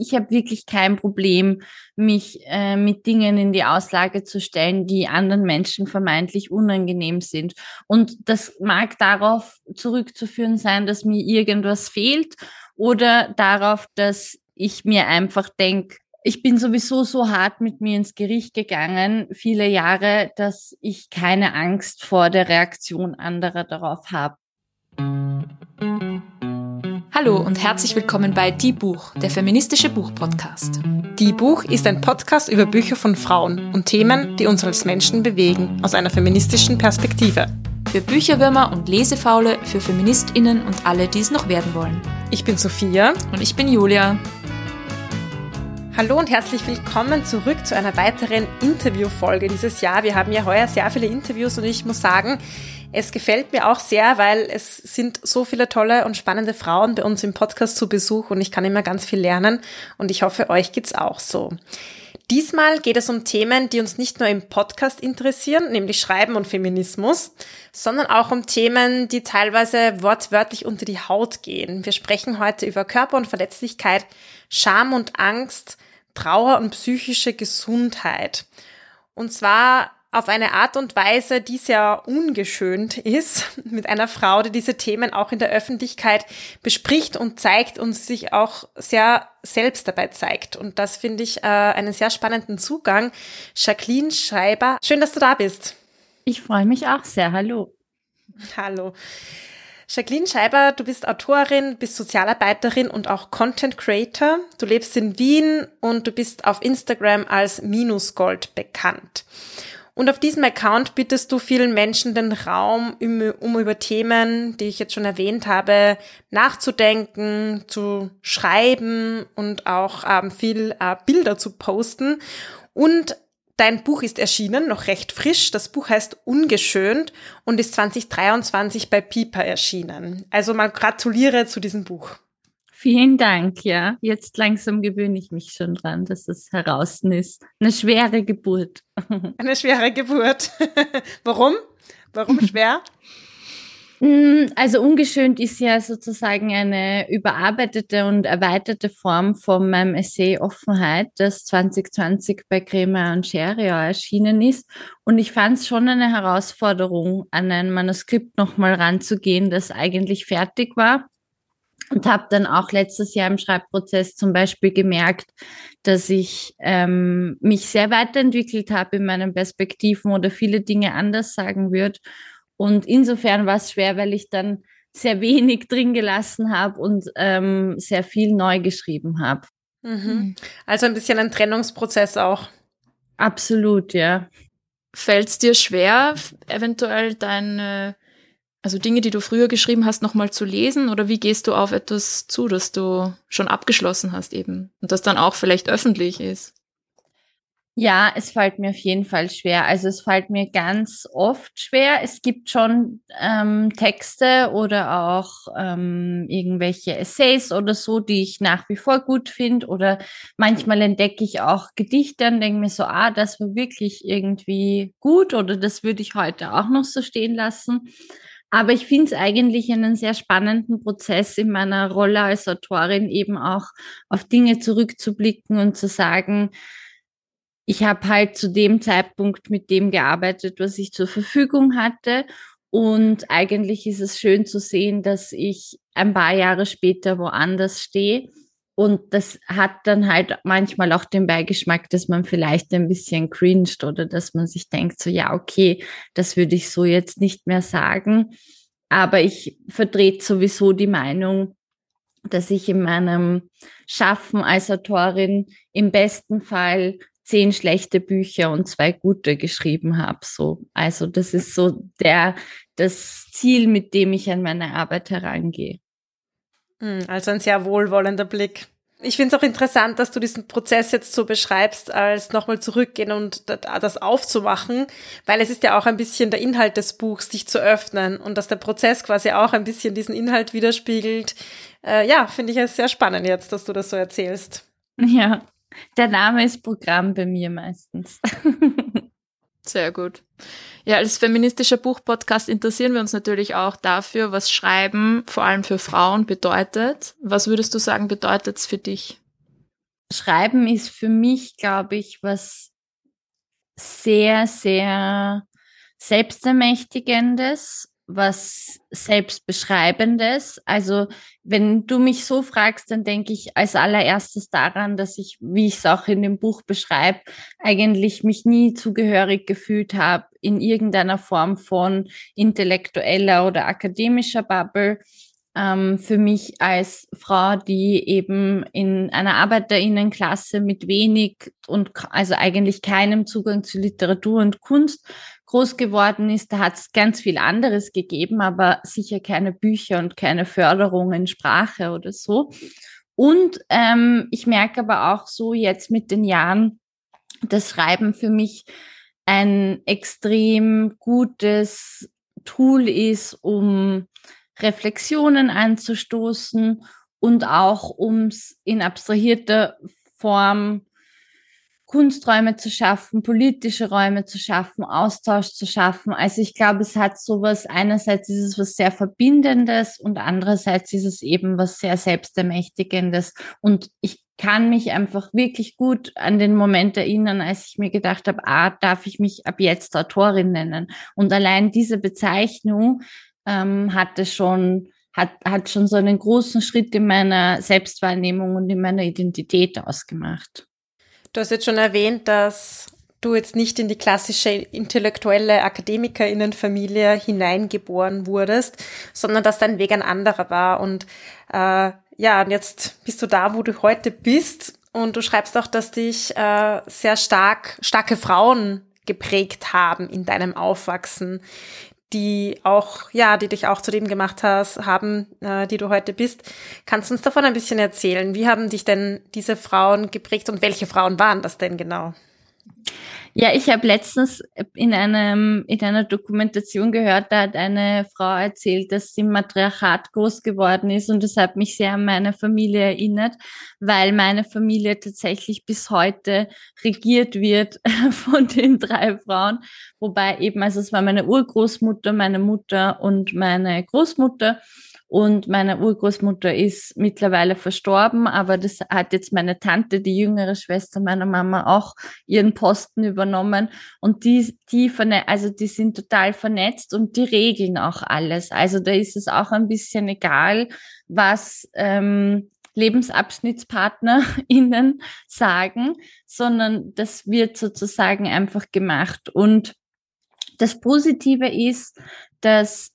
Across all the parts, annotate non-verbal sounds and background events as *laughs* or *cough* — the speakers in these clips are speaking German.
ich habe wirklich kein Problem, mich äh, mit Dingen in die Auslage zu stellen, die anderen Menschen vermeintlich unangenehm sind. Und das mag darauf zurückzuführen sein, dass mir irgendwas fehlt oder darauf, dass ich mir einfach denke, ich bin sowieso so hart mit mir ins Gericht gegangen, viele Jahre, dass ich keine Angst vor der Reaktion anderer darauf habe. Hallo und herzlich willkommen bei Die Buch, der feministische Buchpodcast. Die Buch ist ein Podcast über Bücher von Frauen und Themen, die uns als Menschen bewegen, aus einer feministischen Perspektive. Für Bücherwürmer und Lesefaule, für FeministInnen und alle, die es noch werden wollen. Ich bin Sophia. Und ich bin Julia. Hallo und herzlich willkommen zurück zu einer weiteren Interviewfolge dieses Jahr. Wir haben ja heuer sehr viele Interviews und ich muss sagen, es gefällt mir auch sehr, weil es sind so viele tolle und spannende Frauen bei uns im Podcast zu Besuch und ich kann immer ganz viel lernen und ich hoffe, euch geht's auch so. Diesmal geht es um Themen, die uns nicht nur im Podcast interessieren, nämlich Schreiben und Feminismus, sondern auch um Themen, die teilweise wortwörtlich unter die Haut gehen. Wir sprechen heute über Körper und Verletzlichkeit, Scham und Angst, Trauer und psychische Gesundheit. Und zwar auf eine Art und Weise, die sehr ungeschönt ist, *laughs* mit einer Frau, die diese Themen auch in der Öffentlichkeit bespricht und zeigt und sich auch sehr selbst dabei zeigt. Und das finde ich äh, einen sehr spannenden Zugang. Jacqueline Schreiber, schön, dass du da bist. Ich freue mich auch sehr. Hallo. Hallo. Jacqueline Scheiber, du bist Autorin, bist Sozialarbeiterin und auch Content Creator. Du lebst in Wien und du bist auf Instagram als Minusgold bekannt. Und auf diesem Account bittest du vielen Menschen den Raum, um, über Themen, die ich jetzt schon erwähnt habe, nachzudenken, zu schreiben und auch ähm, viel äh, Bilder zu posten. Und Dein Buch ist erschienen, noch recht frisch. Das Buch heißt Ungeschönt und ist 2023 bei Piper erschienen. Also mal gratuliere zu diesem Buch. Vielen Dank, ja. Jetzt langsam gewöhne ich mich schon dran, dass es heraus ist. Eine schwere Geburt. *laughs* Eine schwere Geburt. *laughs* Warum? Warum *laughs* schwer? Mm, also ungeschönt ist ja sozusagen eine überarbeitete und erweiterte Form von meinem Essay Offenheit, das 2020 bei Kremer und Scheria erschienen ist. Und ich fand es schon eine Herausforderung, an ein Manuskript nochmal ranzugehen, das eigentlich fertig war und habe dann auch letztes Jahr im Schreibprozess zum Beispiel gemerkt, dass ich ähm, mich sehr weiterentwickelt habe in meinen Perspektiven oder viele Dinge anders sagen würde. Und insofern war es schwer, weil ich dann sehr wenig drin gelassen habe und ähm, sehr viel neu geschrieben habe. Mhm. Also ein bisschen ein Trennungsprozess auch. Absolut, ja. Fällt es dir schwer, eventuell deine also Dinge, die du früher geschrieben hast, nochmal zu lesen? Oder wie gehst du auf etwas zu, das du schon abgeschlossen hast eben und das dann auch vielleicht öffentlich ist? Ja, es fällt mir auf jeden Fall schwer. Also es fällt mir ganz oft schwer. Es gibt schon ähm, Texte oder auch ähm, irgendwelche Essays oder so, die ich nach wie vor gut finde. Oder manchmal entdecke ich auch Gedichte und denke mir so, ah, das war wirklich irgendwie gut oder das würde ich heute auch noch so stehen lassen. Aber ich finde es eigentlich einen sehr spannenden Prozess in meiner Rolle als Autorin eben auch auf Dinge zurückzublicken und zu sagen, ich habe halt zu dem Zeitpunkt mit dem gearbeitet, was ich zur Verfügung hatte. Und eigentlich ist es schön zu sehen, dass ich ein paar Jahre später woanders stehe und das hat dann halt manchmal auch den Beigeschmack, dass man vielleicht ein bisschen cringed oder dass man sich denkt, so ja, okay, das würde ich so jetzt nicht mehr sagen. Aber ich vertrete sowieso die Meinung, dass ich in meinem Schaffen als Autorin im besten Fall zehn schlechte Bücher und zwei gute geschrieben habe. So, also das ist so der das Ziel, mit dem ich an meine Arbeit herangehe. Hm, also ein sehr wohlwollender Blick. Ich finde es auch interessant, dass du diesen Prozess jetzt so beschreibst, als nochmal zurückgehen und das aufzumachen, weil es ist ja auch ein bisschen der Inhalt des Buchs, dich zu öffnen und dass der Prozess quasi auch ein bisschen diesen Inhalt widerspiegelt. Äh, ja, finde ich es sehr spannend jetzt, dass du das so erzählst. Ja, der Name ist Programm bei mir meistens. *laughs* Sehr gut. Ja, als feministischer Buchpodcast interessieren wir uns natürlich auch dafür, was Schreiben vor allem für Frauen bedeutet. Was würdest du sagen, bedeutet es für dich? Schreiben ist für mich, glaube ich, was sehr, sehr selbstermächtigendes, was selbstbeschreibendes. Also wenn du mich so fragst, dann denke ich als allererstes daran, dass ich, wie ich es auch in dem Buch beschreibe, eigentlich mich nie zugehörig gefühlt habe in irgendeiner Form von intellektueller oder akademischer Bubble. Ähm, für mich als Frau, die eben in einer Arbeiterinnenklasse mit wenig und also eigentlich keinem Zugang zu Literatur und Kunst groß geworden ist, da hat es ganz viel anderes gegeben, aber sicher keine Bücher und keine Förderung in Sprache oder so. Und ähm, ich merke aber auch so jetzt mit den Jahren, das Schreiben für mich ein extrem gutes Tool ist, um Reflexionen anzustoßen und auch um es in abstrahierter Form Kunsträume zu schaffen, politische Räume zu schaffen, Austausch zu schaffen. Also ich glaube, es hat sowas, einerseits ist es was sehr Verbindendes und andererseits ist es eben was sehr Selbstermächtigendes. Und ich kann mich einfach wirklich gut an den Moment erinnern, als ich mir gedacht habe, ah, darf ich mich ab jetzt Autorin nennen. Und allein diese Bezeichnung ähm, hatte schon hat, hat schon so einen großen Schritt in meiner Selbstwahrnehmung und in meiner Identität ausgemacht. Du hast jetzt schon erwähnt, dass du jetzt nicht in die klassische intellektuelle Akademikerinnenfamilie hineingeboren wurdest, sondern dass dein Weg ein anderer war. Und äh, ja, und jetzt bist du da, wo du heute bist. Und du schreibst auch, dass dich äh, sehr stark starke Frauen geprägt haben in deinem Aufwachsen die auch, ja, die dich auch zu dem gemacht hast, haben, äh, die du heute bist. Kannst du uns davon ein bisschen erzählen? Wie haben dich denn diese Frauen geprägt und welche Frauen waren das denn genau? Ja, ich habe letztens in einem in einer Dokumentation gehört, da hat eine Frau erzählt, dass sie im Matriarchat groß geworden ist und das hat mich sehr an meine Familie erinnert, weil meine Familie tatsächlich bis heute regiert wird *laughs* von den drei Frauen, wobei eben also es war meine Urgroßmutter, meine Mutter und meine Großmutter und meine Urgroßmutter ist mittlerweile verstorben, aber das hat jetzt meine Tante, die jüngere Schwester meiner Mama, auch ihren Posten übernommen. Und die, die also die sind total vernetzt und die regeln auch alles. Also da ist es auch ein bisschen egal, was ähm, LebensabschnittspartnerInnen *laughs* sagen, sondern das wird sozusagen einfach gemacht. Und das Positive ist, dass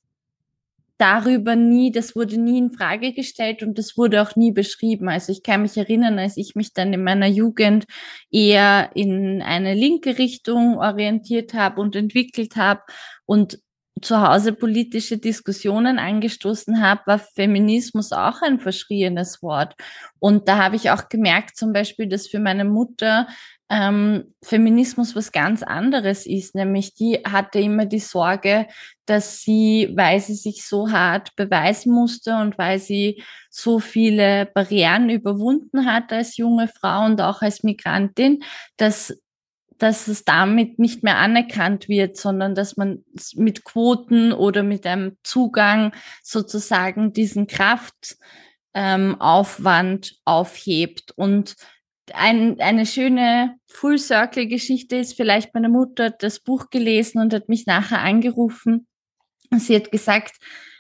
darüber nie, das wurde nie in Frage gestellt und das wurde auch nie beschrieben. Also ich kann mich erinnern, als ich mich dann in meiner Jugend eher in eine linke Richtung orientiert habe und entwickelt habe und zu Hause politische Diskussionen angestoßen habe, war Feminismus auch ein verschrieenes Wort. Und da habe ich auch gemerkt, zum Beispiel, dass für meine Mutter ähm, Feminismus was ganz anderes ist, nämlich die hatte immer die Sorge, dass sie, weil sie sich so hart beweisen musste und weil sie so viele Barrieren überwunden hat als junge Frau und auch als Migrantin, dass dass es damit nicht mehr anerkannt wird, sondern dass man mit Quoten oder mit einem Zugang sozusagen diesen Kraftaufwand ähm, aufhebt. Und ein, eine schöne Full Circle Geschichte ist vielleicht meine Mutter hat das Buch gelesen und hat mich nachher angerufen. Und sie hat gesagt,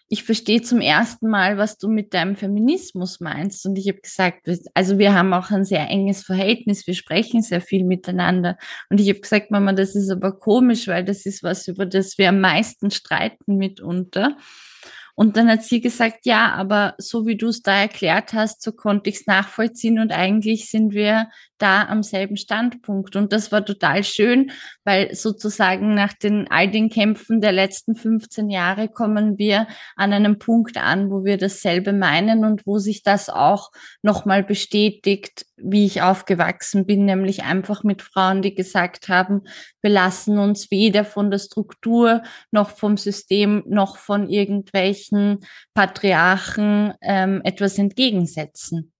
ich verstehe zum ersten Mal, was du mit deinem Feminismus meinst. Und ich habe gesagt, also wir haben auch ein sehr enges Verhältnis, wir sprechen sehr viel miteinander. Und ich habe gesagt, Mama, das ist aber komisch, weil das ist was, über das wir am meisten streiten mitunter. Und dann hat sie gesagt, ja, aber so wie du es da erklärt hast, so konnte ich es nachvollziehen und eigentlich sind wir da am selben Standpunkt. Und das war total schön, weil sozusagen nach den all den Kämpfen der letzten 15 Jahre kommen wir an einem Punkt an, wo wir dasselbe meinen und wo sich das auch nochmal bestätigt, wie ich aufgewachsen bin, nämlich einfach mit Frauen, die gesagt haben, wir lassen uns weder von der Struktur noch vom System noch von irgendwelchen Patriarchen ähm, etwas entgegensetzen.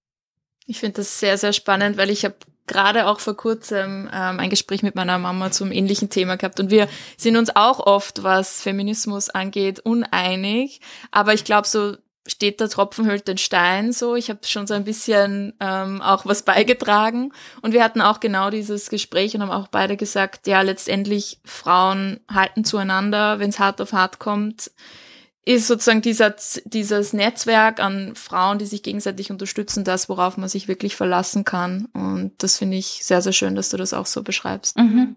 Ich finde das sehr, sehr spannend, weil ich habe gerade auch vor kurzem ähm, ein Gespräch mit meiner Mama zum ähnlichen Thema gehabt und wir sind uns auch oft, was Feminismus angeht, uneinig. Aber ich glaube, so steht der Tropfen hüllt den Stein so. Ich habe schon so ein bisschen ähm, auch was beigetragen. Und wir hatten auch genau dieses Gespräch und haben auch beide gesagt, ja, letztendlich Frauen halten zueinander, wenn es hart auf hart kommt ist sozusagen dieser, dieses Netzwerk an Frauen, die sich gegenseitig unterstützen, das, worauf man sich wirklich verlassen kann. Und das finde ich sehr, sehr schön, dass du das auch so beschreibst. Mhm.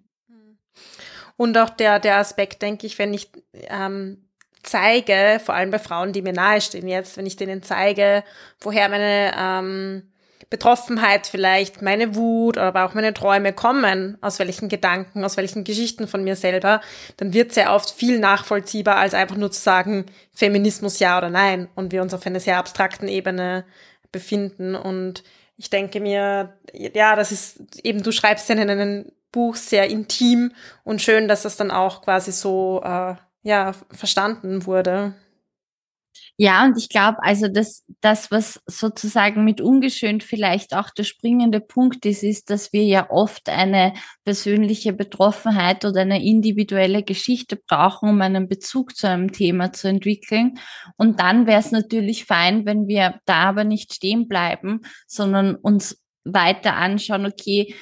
Und auch der, der Aspekt, denke ich, wenn ich ähm, zeige, vor allem bei Frauen, die mir nahestehen jetzt, wenn ich denen zeige, woher meine ähm, Betroffenheit vielleicht, meine Wut, aber auch meine Träume kommen, aus welchen Gedanken, aus welchen Geschichten von mir selber, dann wird sehr oft viel nachvollziehbar, als einfach nur zu sagen, Feminismus ja oder nein und wir uns auf einer sehr abstrakten Ebene befinden. Und ich denke mir, ja, das ist eben, du schreibst ja in einem Buch sehr intim und schön, dass das dann auch quasi so, äh, ja, verstanden wurde. Ja, und ich glaube, also das, das, was sozusagen mit ungeschönt vielleicht auch der springende Punkt ist, ist, dass wir ja oft eine persönliche Betroffenheit oder eine individuelle Geschichte brauchen, um einen Bezug zu einem Thema zu entwickeln. Und dann wäre es natürlich fein, wenn wir da aber nicht stehen bleiben, sondern uns weiter anschauen, okay,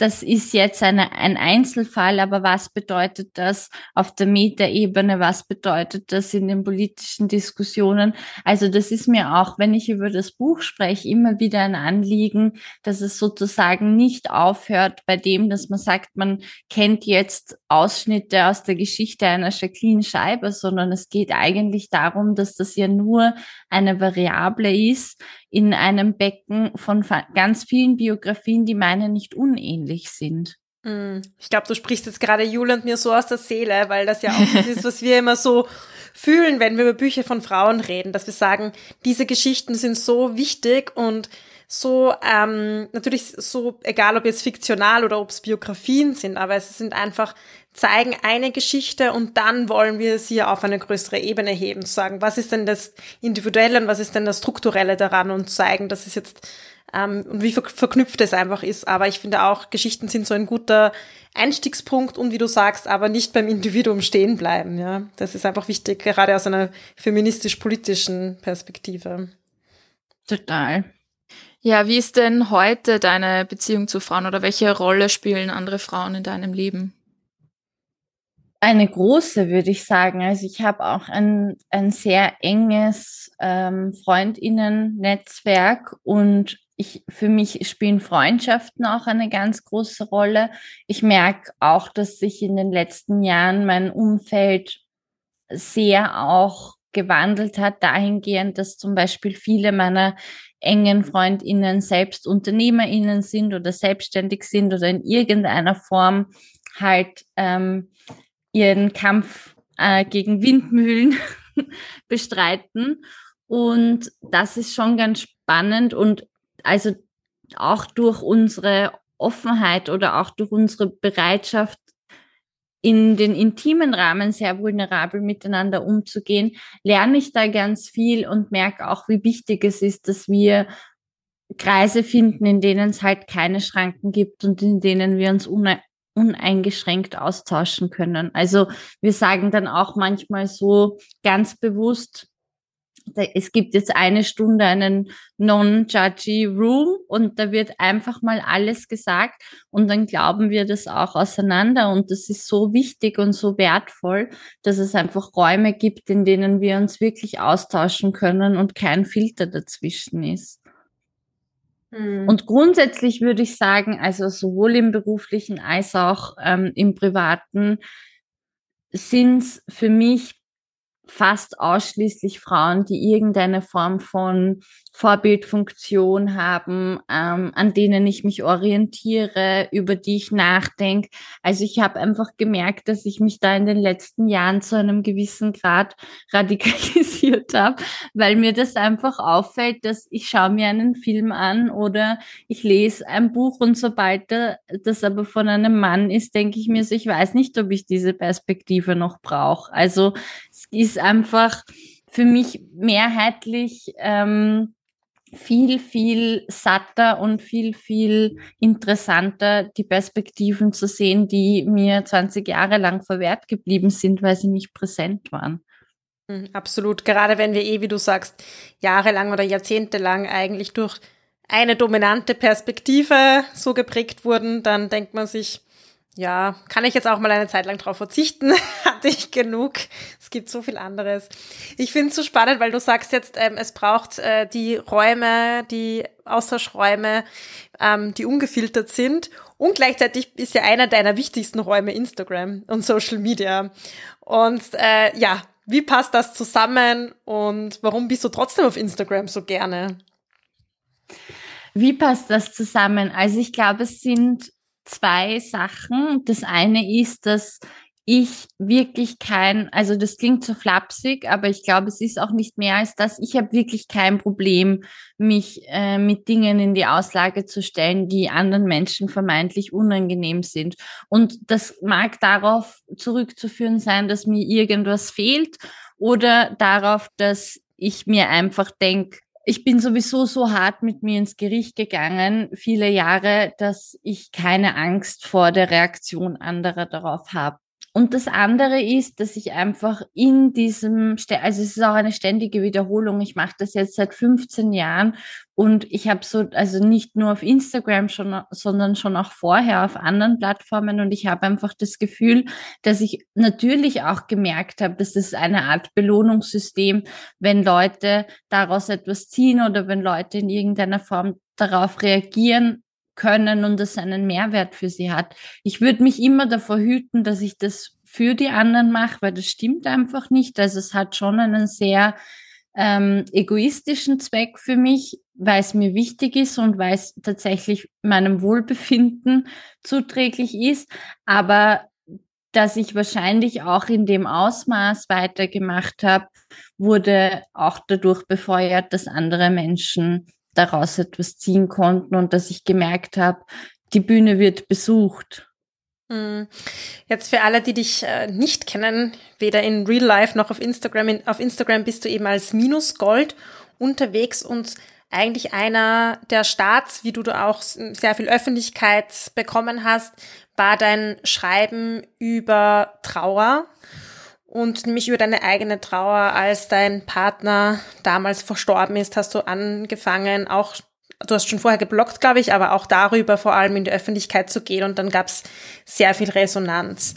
das ist jetzt eine, ein Einzelfall, aber was bedeutet das auf der Metaebene? Was bedeutet das in den politischen Diskussionen? Also das ist mir auch, wenn ich über das Buch spreche, immer wieder ein Anliegen, dass es sozusagen nicht aufhört bei dem, dass man sagt, man kennt jetzt Ausschnitte aus der Geschichte einer Jacqueline Scheiber, sondern es geht eigentlich darum, dass das ja nur eine Variable ist, in einem Becken von ganz vielen Biografien, die meine nicht unähnlich sind. Hm. Ich glaube, du sprichst jetzt gerade Jule und mir so aus der Seele, weil das ja auch das ist, was wir immer so fühlen, wenn wir über Bücher von Frauen reden, dass wir sagen, diese Geschichten sind so wichtig und so, ähm, natürlich so, egal ob jetzt fiktional oder ob es Biografien sind, aber es sind einfach zeigen eine Geschichte und dann wollen wir sie auf eine größere Ebene heben, zu sagen, was ist denn das Individuelle und was ist denn das Strukturelle daran und zeigen, dass es jetzt ähm, und wie ver verknüpft es einfach ist. Aber ich finde auch, Geschichten sind so ein guter Einstiegspunkt und wie du sagst, aber nicht beim Individuum stehen bleiben. Ja, das ist einfach wichtig, gerade aus einer feministisch-politischen Perspektive. Total. Ja, wie ist denn heute deine Beziehung zu Frauen oder welche Rolle spielen andere Frauen in deinem Leben? Eine große, würde ich sagen. Also ich habe auch ein, ein sehr enges ähm, Freundinnen-Netzwerk und ich, für mich spielen Freundschaften auch eine ganz große Rolle. Ich merke auch, dass sich in den letzten Jahren mein Umfeld sehr auch gewandelt hat, dahingehend, dass zum Beispiel viele meiner engen Freundinnen selbst UnternehmerInnen sind oder selbstständig sind oder in irgendeiner Form halt ähm, ihren Kampf äh, gegen Windmühlen *laughs* bestreiten. Und das ist schon ganz spannend und also auch durch unsere Offenheit oder auch durch unsere Bereitschaft, in den intimen Rahmen sehr vulnerabel miteinander umzugehen, lerne ich da ganz viel und merke auch, wie wichtig es ist, dass wir Kreise finden, in denen es halt keine Schranken gibt und in denen wir uns uneingeschränkt austauschen können. Also wir sagen dann auch manchmal so ganz bewusst, es gibt jetzt eine Stunde einen non-judgy Room und da wird einfach mal alles gesagt und dann glauben wir das auch auseinander und das ist so wichtig und so wertvoll, dass es einfach Räume gibt, in denen wir uns wirklich austauschen können und kein Filter dazwischen ist. Mhm. Und grundsätzlich würde ich sagen, also sowohl im beruflichen als auch ähm, im privaten sind es für mich fast ausschließlich Frauen, die irgendeine Form von Vorbildfunktion haben, ähm, an denen ich mich orientiere, über die ich nachdenke. Also ich habe einfach gemerkt, dass ich mich da in den letzten Jahren zu einem gewissen Grad *laughs* radikalisiert habe, weil mir das einfach auffällt, dass ich schaue mir einen Film an oder ich lese ein Buch und sobald das aber von einem Mann ist, denke ich mir so, ich weiß nicht, ob ich diese Perspektive noch brauche. Also es ist einfach für mich mehrheitlich ähm, viel, viel satter und viel, viel interessanter, die Perspektiven zu sehen, die mir 20 Jahre lang verwehrt geblieben sind, weil sie nicht präsent waren. Hm, absolut. Gerade wenn wir eh, wie du sagst, jahrelang oder jahrzehntelang eigentlich durch eine dominante Perspektive so geprägt wurden, dann denkt man sich, ja, kann ich jetzt auch mal eine Zeit lang drauf verzichten? *laughs* Ich *laughs* genug. Es gibt so viel anderes. Ich finde es so spannend, weil du sagst jetzt, ähm, es braucht äh, die Räume, die Austauschräume, ähm, die ungefiltert sind. Und gleichzeitig ist ja einer deiner wichtigsten Räume Instagram und Social Media. Und äh, ja, wie passt das zusammen und warum bist du trotzdem auf Instagram so gerne? Wie passt das zusammen? Also ich glaube, es sind zwei Sachen. Das eine ist, dass ich wirklich kein, also das klingt so flapsig, aber ich glaube, es ist auch nicht mehr als das. Ich habe wirklich kein Problem, mich äh, mit Dingen in die Auslage zu stellen, die anderen Menschen vermeintlich unangenehm sind. Und das mag darauf zurückzuführen sein, dass mir irgendwas fehlt oder darauf, dass ich mir einfach denke, ich bin sowieso so hart mit mir ins Gericht gegangen, viele Jahre, dass ich keine Angst vor der Reaktion anderer darauf habe. Und das andere ist, dass ich einfach in diesem, also es ist auch eine ständige Wiederholung. Ich mache das jetzt seit 15 Jahren und ich habe so, also nicht nur auf Instagram schon, sondern schon auch vorher auf anderen Plattformen und ich habe einfach das Gefühl, dass ich natürlich auch gemerkt habe, dass es eine Art Belohnungssystem, wenn Leute daraus etwas ziehen oder wenn Leute in irgendeiner Form darauf reagieren, können und es einen Mehrwert für sie hat. Ich würde mich immer davor hüten, dass ich das für die anderen mache, weil das stimmt einfach nicht. Also es hat schon einen sehr ähm, egoistischen Zweck für mich, weil es mir wichtig ist und weil es tatsächlich meinem Wohlbefinden *laughs* zuträglich ist. Aber dass ich wahrscheinlich auch in dem Ausmaß weitergemacht habe, wurde auch dadurch befeuert, dass andere Menschen daraus etwas ziehen konnten und dass ich gemerkt habe, die Bühne wird besucht. Hm. Jetzt für alle, die dich äh, nicht kennen, weder in Real Life noch auf Instagram, in, auf Instagram bist du eben als Minusgold unterwegs und eigentlich einer der Starts, wie du da auch sehr viel Öffentlichkeit bekommen hast, war dein Schreiben über Trauer und nämlich über deine eigene Trauer, als dein Partner damals verstorben ist, hast du angefangen, auch, du hast schon vorher geblockt, glaube ich, aber auch darüber vor allem in die Öffentlichkeit zu gehen und dann gab es sehr viel Resonanz.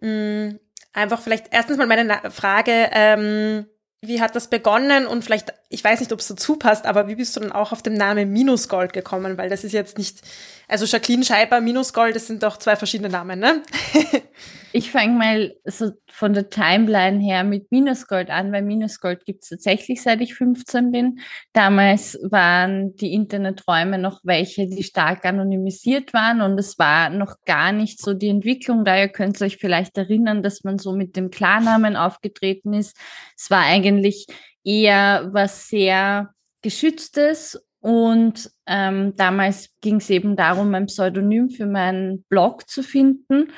Mm, einfach vielleicht erstens mal meine Frage, ähm, wie hat das begonnen und vielleicht, ich weiß nicht, ob es dazu passt, aber wie bist du dann auch auf den Namen Minusgold gekommen? Weil das ist jetzt nicht, also Jacqueline Scheiber, Minusgold, das sind doch zwei verschiedene Namen, ne? *laughs* ich fange mal so von der Timeline her mit Minusgold an, weil Minusgold gibt es tatsächlich seit ich 15 bin. Damals waren die Interneträume noch welche, die stark anonymisiert waren und es war noch gar nicht so die Entwicklung. Daher könnt ihr euch vielleicht erinnern, dass man so mit dem Klarnamen aufgetreten ist. Es war eigentlich eher was sehr geschütztes und ähm, damals ging es eben darum, ein Pseudonym für meinen Blog zu finden.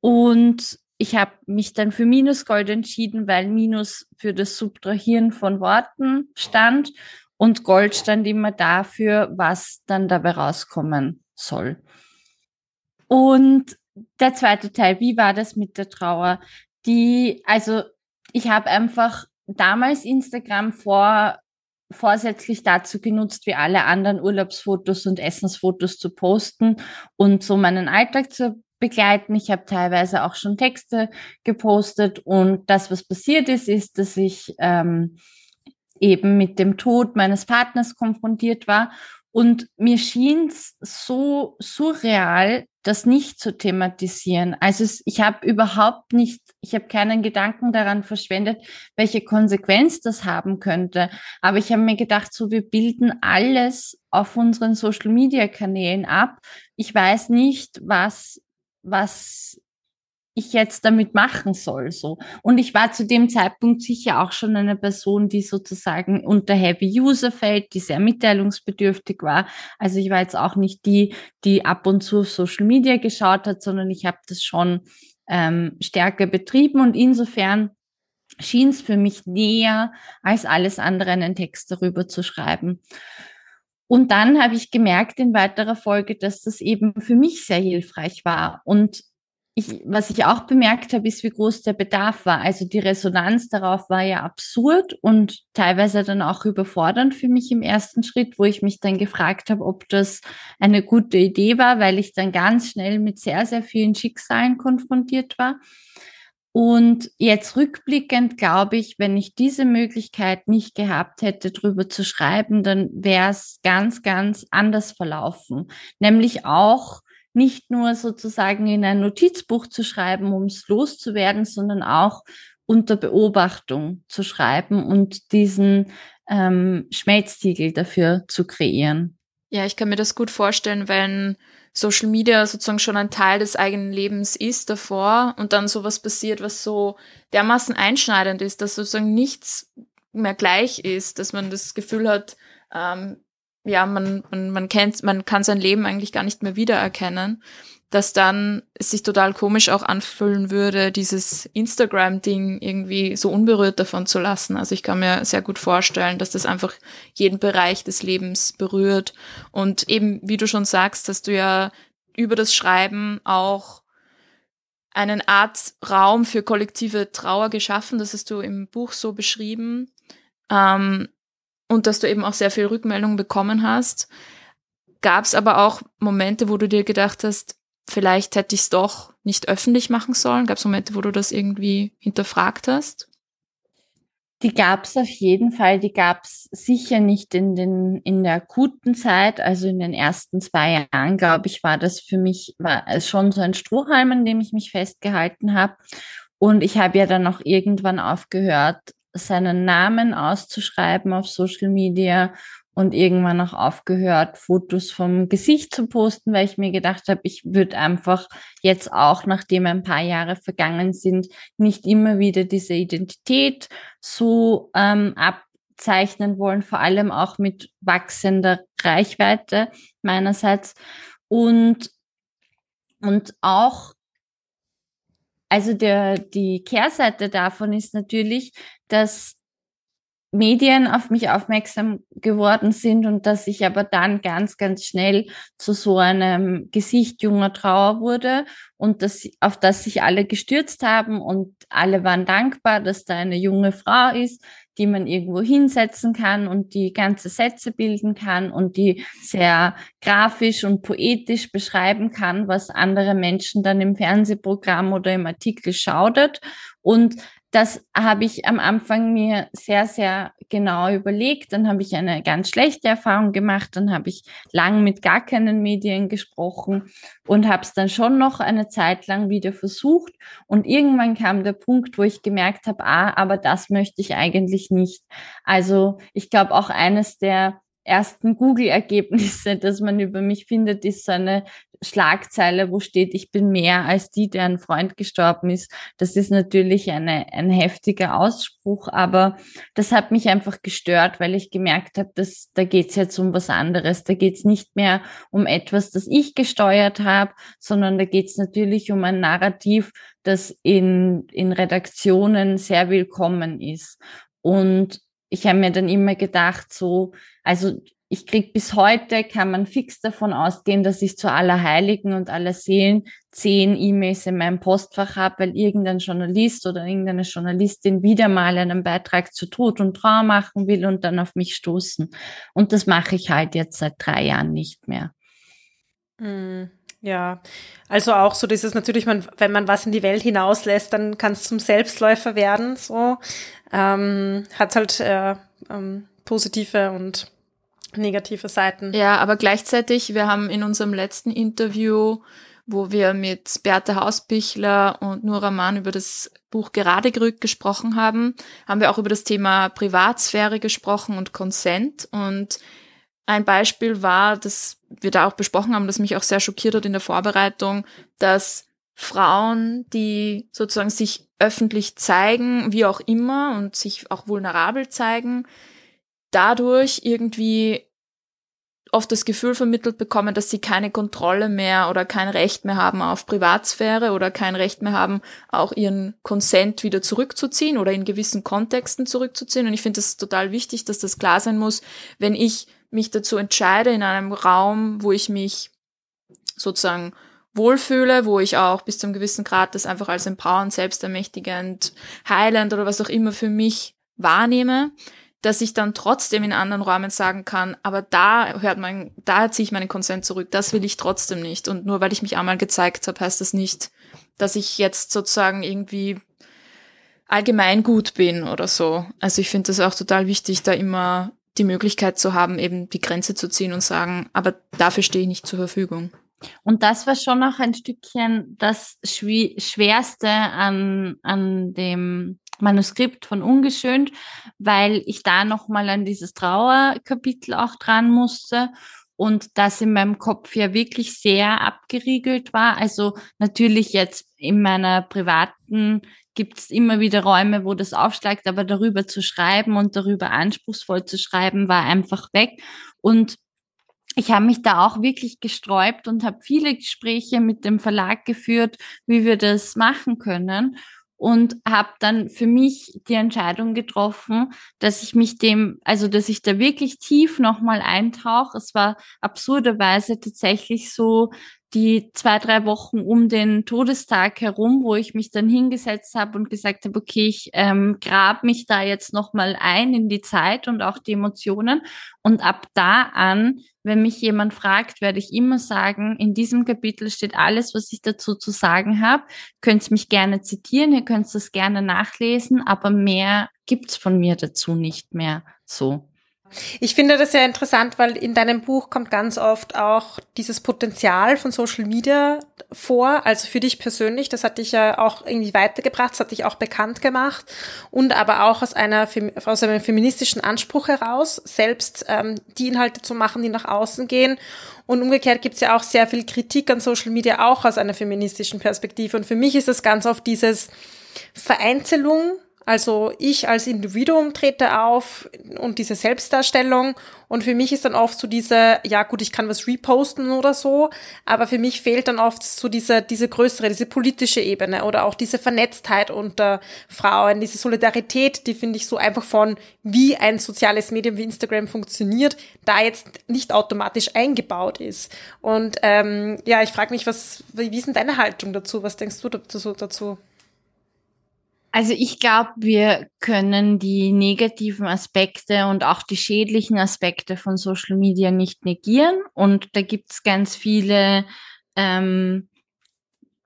Und ich habe mich dann für Minusgold entschieden, weil Minus für das Subtrahieren von Worten stand und Gold stand immer dafür, was dann dabei rauskommen soll. Und der zweite Teil, wie war das mit der Trauer? Die, also ich habe einfach damals Instagram vor vorsätzlich dazu genutzt, wie alle anderen Urlaubsfotos und Essensfotos zu posten und so meinen Alltag zu begleiten. Ich habe teilweise auch schon Texte gepostet und das, was passiert ist, ist, dass ich ähm, eben mit dem Tod meines Partners konfrontiert war und mir schien es so surreal, das nicht zu thematisieren. Also ich habe überhaupt nicht, ich habe keinen Gedanken daran verschwendet, welche Konsequenz das haben könnte. Aber ich habe mir gedacht, so wir bilden alles auf unseren Social-Media-Kanälen ab. Ich weiß nicht, was was ich jetzt damit machen soll, so. Und ich war zu dem Zeitpunkt sicher auch schon eine Person, die sozusagen unter Heavy User fällt, die sehr mitteilungsbedürftig war. Also ich war jetzt auch nicht die, die ab und zu Social Media geschaut hat, sondern ich habe das schon ähm, stärker betrieben und insofern schien es für mich näher, als alles andere einen Text darüber zu schreiben. Und dann habe ich gemerkt in weiterer Folge, dass das eben für mich sehr hilfreich war. Und ich, was ich auch bemerkt habe, ist, wie groß der Bedarf war. Also die Resonanz darauf war ja absurd und teilweise dann auch überfordernd für mich im ersten Schritt, wo ich mich dann gefragt habe, ob das eine gute Idee war, weil ich dann ganz schnell mit sehr, sehr vielen Schicksalen konfrontiert war. Und jetzt rückblickend glaube ich, wenn ich diese Möglichkeit nicht gehabt hätte, drüber zu schreiben, dann wäre es ganz, ganz anders verlaufen. Nämlich auch nicht nur sozusagen in ein Notizbuch zu schreiben, um es loszuwerden, sondern auch unter Beobachtung zu schreiben und diesen ähm, Schmelztiegel dafür zu kreieren. Ja, ich kann mir das gut vorstellen, wenn Social Media sozusagen schon ein Teil des eigenen Lebens ist davor und dann sowas passiert, was so dermaßen einschneidend ist, dass sozusagen nichts mehr gleich ist, dass man das Gefühl hat, ähm, ja, man, man, man kennt, man kann sein Leben eigentlich gar nicht mehr wiedererkennen, dass dann es sich total komisch auch anfühlen würde, dieses Instagram-Ding irgendwie so unberührt davon zu lassen. Also ich kann mir sehr gut vorstellen, dass das einfach jeden Bereich des Lebens berührt. Und eben, wie du schon sagst, dass du ja über das Schreiben auch einen Art Raum für kollektive Trauer geschaffen. Das hast du im Buch so beschrieben. Ähm, und dass du eben auch sehr viel Rückmeldung bekommen hast. Gab es aber auch Momente, wo du dir gedacht hast, vielleicht hätte ich es doch nicht öffentlich machen sollen? Gab es Momente, wo du das irgendwie hinterfragt hast? Die gab es auf jeden Fall. Die gab es sicher nicht in, den, in der akuten Zeit. Also in den ersten zwei Jahren, glaube ich, war das für mich war schon so ein Strohhalm, an dem ich mich festgehalten habe. Und ich habe ja dann auch irgendwann aufgehört, seinen Namen auszuschreiben auf Social Media und irgendwann auch aufgehört, Fotos vom Gesicht zu posten, weil ich mir gedacht habe, ich würde einfach jetzt auch, nachdem ein paar Jahre vergangen sind, nicht immer wieder diese Identität so ähm, abzeichnen wollen, vor allem auch mit wachsender Reichweite meinerseits. Und, und auch also der, die Kehrseite davon ist natürlich, dass Medien auf mich aufmerksam geworden sind und dass ich aber dann ganz, ganz schnell zu so einem Gesicht junger Trauer wurde und das, auf das sich alle gestürzt haben und alle waren dankbar, dass da eine junge Frau ist, die man irgendwo hinsetzen kann und die ganze Sätze bilden kann und die sehr grafisch und poetisch beschreiben kann, was andere Menschen dann im Fernsehprogramm oder im Artikel schaudet. Und das habe ich am Anfang mir sehr, sehr genau überlegt. Dann habe ich eine ganz schlechte Erfahrung gemacht. Dann habe ich lang mit gar keinen Medien gesprochen und habe es dann schon noch eine Zeit lang wieder versucht. Und irgendwann kam der Punkt, wo ich gemerkt habe, ah, aber das möchte ich eigentlich nicht. Also ich glaube auch eines der ersten Google-Ergebnisse, *laughs* dass man über mich findet, ist so eine Schlagzeile, wo steht, ich bin mehr als die, deren Freund gestorben ist. Das ist natürlich eine, ein heftiger Ausspruch, aber das hat mich einfach gestört, weil ich gemerkt habe, dass da geht's jetzt um was anderes. Da geht's nicht mehr um etwas, das ich gesteuert habe, sondern da geht's natürlich um ein Narrativ, das in, in Redaktionen sehr willkommen ist. Und ich habe mir dann immer gedacht, so, also ich krieg bis heute, kann man fix davon ausgehen, dass ich zu aller Heiligen und aller Seelen zehn E-Mails in meinem Postfach habe, weil irgendein Journalist oder irgendeine Journalistin wieder mal einen Beitrag zu Tod und Trauer machen will und dann auf mich stoßen. Und das mache ich halt jetzt seit drei Jahren nicht mehr. Mm. Ja, also auch so dieses natürlich, man, wenn man was in die Welt hinauslässt, dann kann es zum Selbstläufer werden. So ähm, hat halt äh, ähm, positive und negative Seiten. Ja, aber gleichzeitig, wir haben in unserem letzten Interview, wo wir mit Bertha Hausbichler und Nora Mann über das Buch Gerade gerückt gesprochen haben, haben wir auch über das Thema Privatsphäre gesprochen und Consent und ein Beispiel war, dass wir da auch besprochen haben, das mich auch sehr schockiert hat in der Vorbereitung, dass Frauen, die sozusagen sich öffentlich zeigen, wie auch immer, und sich auch vulnerabel zeigen, dadurch irgendwie oft das Gefühl vermittelt bekommen, dass sie keine Kontrolle mehr oder kein Recht mehr haben auf Privatsphäre oder kein Recht mehr haben, auch ihren Consent wieder zurückzuziehen oder in gewissen Kontexten zurückzuziehen. Und ich finde es total wichtig, dass das klar sein muss, wenn ich mich dazu entscheide, in einem Raum, wo ich mich sozusagen wohlfühle, wo ich auch bis zum gewissen Grad das einfach als empowernd, selbstermächtigend, heilend oder was auch immer für mich wahrnehme, dass ich dann trotzdem in anderen Räumen sagen kann, aber da hört man, da ziehe ich meinen Konsent zurück, das will ich trotzdem nicht. Und nur weil ich mich einmal gezeigt habe, heißt das nicht, dass ich jetzt sozusagen irgendwie allgemein gut bin oder so. Also ich finde das auch total wichtig, da immer die Möglichkeit zu haben, eben die Grenze zu ziehen und sagen, aber dafür stehe ich nicht zur Verfügung. Und das war schon noch ein Stückchen das Schwerste an, an dem Manuskript von Ungeschönt, weil ich da nochmal an dieses Trauerkapitel auch dran musste und das in meinem Kopf ja wirklich sehr abgeriegelt war. Also natürlich jetzt in meiner privaten gibt es immer wieder Räume, wo das aufsteigt, aber darüber zu schreiben und darüber anspruchsvoll zu schreiben, war einfach weg. Und ich habe mich da auch wirklich gesträubt und habe viele Gespräche mit dem Verlag geführt, wie wir das machen können und habe dann für mich die Entscheidung getroffen, dass ich mich dem, also dass ich da wirklich tief nochmal eintauche. Es war absurderweise tatsächlich so, die zwei, drei Wochen um den Todestag herum, wo ich mich dann hingesetzt habe und gesagt habe, okay, ich ähm, grab mich da jetzt nochmal ein in die Zeit und auch die Emotionen. Und ab da an, wenn mich jemand fragt, werde ich immer sagen, in diesem Kapitel steht alles, was ich dazu zu sagen habe. Könnt mich gerne zitieren, ihr könnt es gerne nachlesen, aber mehr gibt's von mir dazu nicht mehr so. Ich finde das sehr interessant, weil in deinem Buch kommt ganz oft auch dieses Potenzial von Social Media vor. Also für dich persönlich, das hat dich ja auch irgendwie weitergebracht, das hat dich auch bekannt gemacht und aber auch aus einer aus einem feministischen Anspruch heraus, selbst ähm, die Inhalte zu machen, die nach außen gehen. Und umgekehrt gibt es ja auch sehr viel Kritik an Social Media, auch aus einer feministischen Perspektive. Und für mich ist das ganz oft dieses Vereinzelung also ich als Individuum trete auf und diese Selbstdarstellung und für mich ist dann oft so diese, ja gut, ich kann was reposten oder so, aber für mich fehlt dann oft so diese, diese größere, diese politische Ebene oder auch diese Vernetztheit unter Frauen, diese Solidarität, die finde ich so einfach von, wie ein soziales Medium wie Instagram funktioniert, da jetzt nicht automatisch eingebaut ist. Und ähm, ja, ich frage mich, was, wie ist denn deine Haltung dazu? Was denkst du dazu? Also ich glaube, wir können die negativen Aspekte und auch die schädlichen Aspekte von Social Media nicht negieren. Und da gibt es ganz viele, ähm,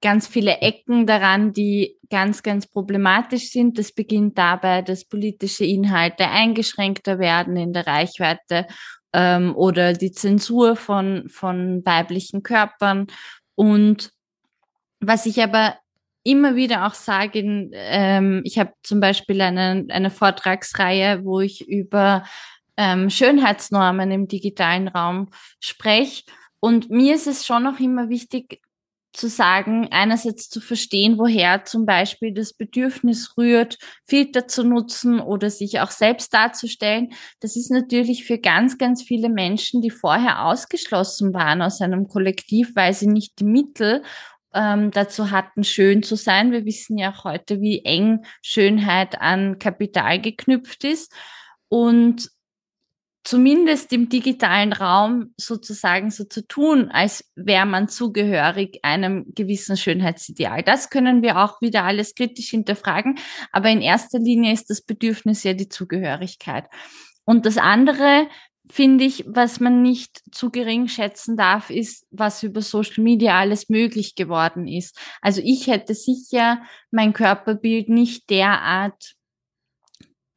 ganz viele Ecken daran, die ganz, ganz problematisch sind. Das beginnt dabei, dass politische Inhalte eingeschränkter werden in der Reichweite ähm, oder die Zensur von, von weiblichen Körpern. Und was ich aber immer wieder auch sage, ähm, ich habe zum Beispiel eine, eine Vortragsreihe, wo ich über ähm, Schönheitsnormen im digitalen Raum spreche. Und mir ist es schon auch immer wichtig zu sagen, einerseits zu verstehen, woher zum Beispiel das Bedürfnis rührt, Filter zu nutzen oder sich auch selbst darzustellen. Das ist natürlich für ganz, ganz viele Menschen, die vorher ausgeschlossen waren aus einem Kollektiv, weil sie nicht die Mittel ähm, dazu hatten, schön zu sein. Wir wissen ja auch heute, wie eng Schönheit an Kapital geknüpft ist. Und zumindest im digitalen Raum sozusagen so zu tun, als wäre man zugehörig einem gewissen Schönheitsideal. Das können wir auch wieder alles kritisch hinterfragen, aber in erster Linie ist das Bedürfnis ja die Zugehörigkeit. Und das andere, finde ich, was man nicht zu gering schätzen darf, ist, was über Social Media alles möglich geworden ist. Also ich hätte sicher mein Körperbild nicht derart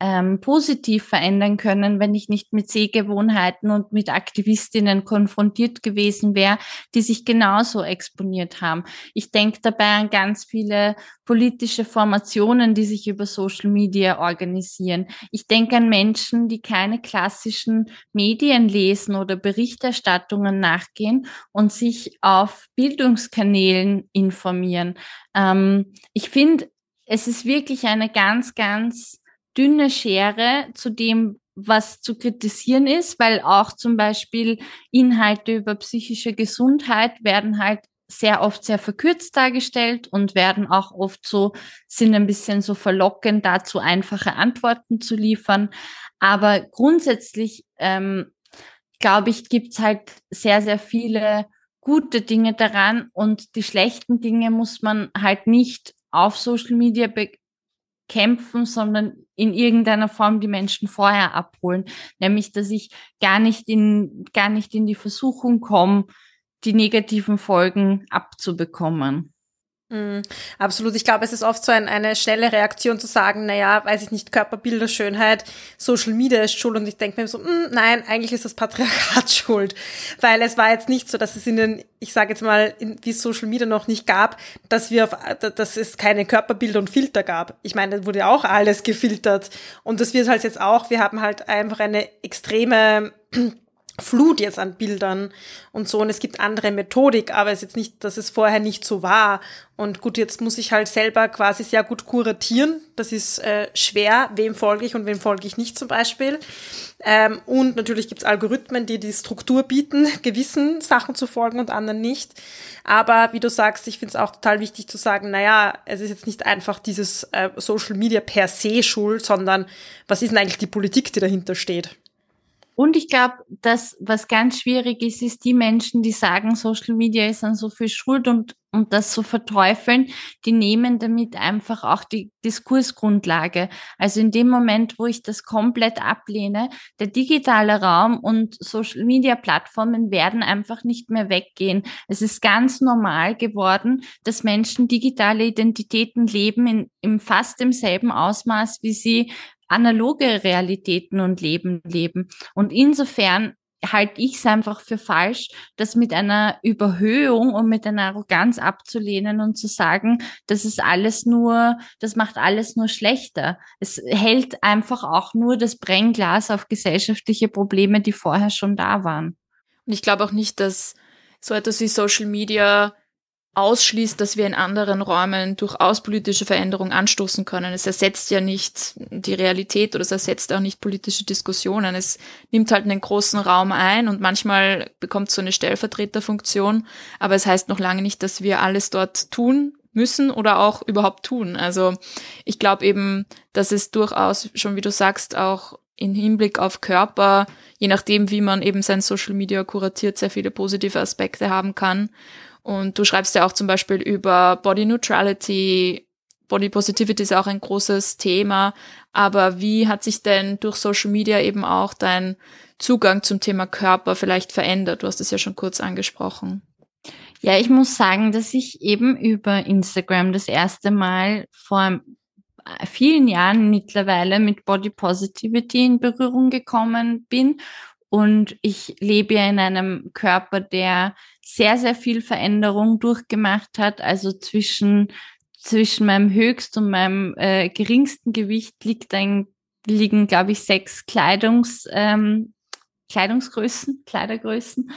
ähm, positiv verändern können, wenn ich nicht mit Sehgewohnheiten und mit Aktivistinnen konfrontiert gewesen wäre, die sich genauso exponiert haben. Ich denke dabei an ganz viele politische Formationen, die sich über Social Media organisieren. Ich denke an Menschen, die keine klassischen Medien lesen oder Berichterstattungen nachgehen und sich auf Bildungskanälen informieren. Ähm, ich finde, es ist wirklich eine ganz, ganz dünne Schere zu dem, was zu kritisieren ist, weil auch zum Beispiel Inhalte über psychische Gesundheit werden halt sehr oft sehr verkürzt dargestellt und werden auch oft so, sind ein bisschen so verlockend dazu, einfache Antworten zu liefern. Aber grundsätzlich, ähm, glaube ich, gibt's halt sehr, sehr viele gute Dinge daran und die schlechten Dinge muss man halt nicht auf Social Media bekämpfen, sondern in irgendeiner Form die Menschen vorher abholen. Nämlich, dass ich gar nicht in, gar nicht in die Versuchung komme, die negativen Folgen abzubekommen. Mm, absolut. Ich glaube, es ist oft so ein, eine schnelle Reaktion zu sagen, naja, weiß ich nicht, Körperbilder, Schönheit, Social Media ist schuld. Und ich denke mir so, mm, nein, eigentlich ist das Patriarchat *laughs* schuld. Weil es war jetzt nicht so, dass es in den, ich sage jetzt mal, in, wie es Social Media noch nicht gab, dass wir auf, dass es keine Körperbilder und Filter gab. Ich meine, da wurde auch alles gefiltert. Und das wird halt jetzt auch, wir haben halt einfach eine extreme Flut jetzt an Bildern und so. Und es gibt andere Methodik, aber es ist jetzt nicht, dass es vorher nicht so war. Und gut, jetzt muss ich halt selber quasi sehr gut kuratieren. Das ist äh, schwer, wem folge ich und wem folge ich nicht zum Beispiel. Ähm, und natürlich gibt es Algorithmen, die die Struktur bieten, *laughs* gewissen Sachen zu folgen und anderen nicht. Aber wie du sagst, ich finde es auch total wichtig zu sagen, naja, es ist jetzt nicht einfach dieses äh, Social Media per se schuld, sondern was ist denn eigentlich die Politik, die dahinter steht? Und ich glaube, dass was ganz schwierig ist, ist die Menschen, die sagen, Social Media ist an so viel schuld und, und das so verteufeln, die nehmen damit einfach auch die Diskursgrundlage. Also in dem Moment, wo ich das komplett ablehne, der digitale Raum und Social Media Plattformen werden einfach nicht mehr weggehen. Es ist ganz normal geworden, dass Menschen digitale Identitäten leben in, im fast demselben Ausmaß, wie sie analoge Realitäten und Leben leben. Und insofern halte ich es einfach für falsch, das mit einer Überhöhung und mit einer Arroganz abzulehnen und zu sagen, das ist alles nur, das macht alles nur schlechter. Es hält einfach auch nur das Brennglas auf gesellschaftliche Probleme, die vorher schon da waren. Und ich glaube auch nicht, dass so etwas wie Social Media ausschließt, dass wir in anderen Räumen durchaus politische Veränderungen anstoßen können. Es ersetzt ja nicht die Realität oder es ersetzt auch nicht politische Diskussionen. Es nimmt halt einen großen Raum ein und manchmal bekommt so eine Stellvertreterfunktion, aber es heißt noch lange nicht, dass wir alles dort tun müssen oder auch überhaupt tun. Also ich glaube eben, dass es durchaus schon, wie du sagst, auch in Hinblick auf Körper, je nachdem, wie man eben sein Social Media kuratiert, sehr viele positive Aspekte haben kann. Und du schreibst ja auch zum Beispiel über Body Neutrality. Body Positivity ist auch ein großes Thema. Aber wie hat sich denn durch Social Media eben auch dein Zugang zum Thema Körper vielleicht verändert? Du hast es ja schon kurz angesprochen. Ja, ich muss sagen, dass ich eben über Instagram das erste Mal vor vielen Jahren mittlerweile mit Body Positivity in Berührung gekommen bin und ich lebe ja in einem Körper, der sehr, sehr viel Veränderung durchgemacht hat. Also zwischen, zwischen meinem höchst und meinem äh, geringsten Gewicht liegt ein, liegen, glaube ich, sechs Kleidungs, ähm, Kleidungsgrößen, Kleidergrößen.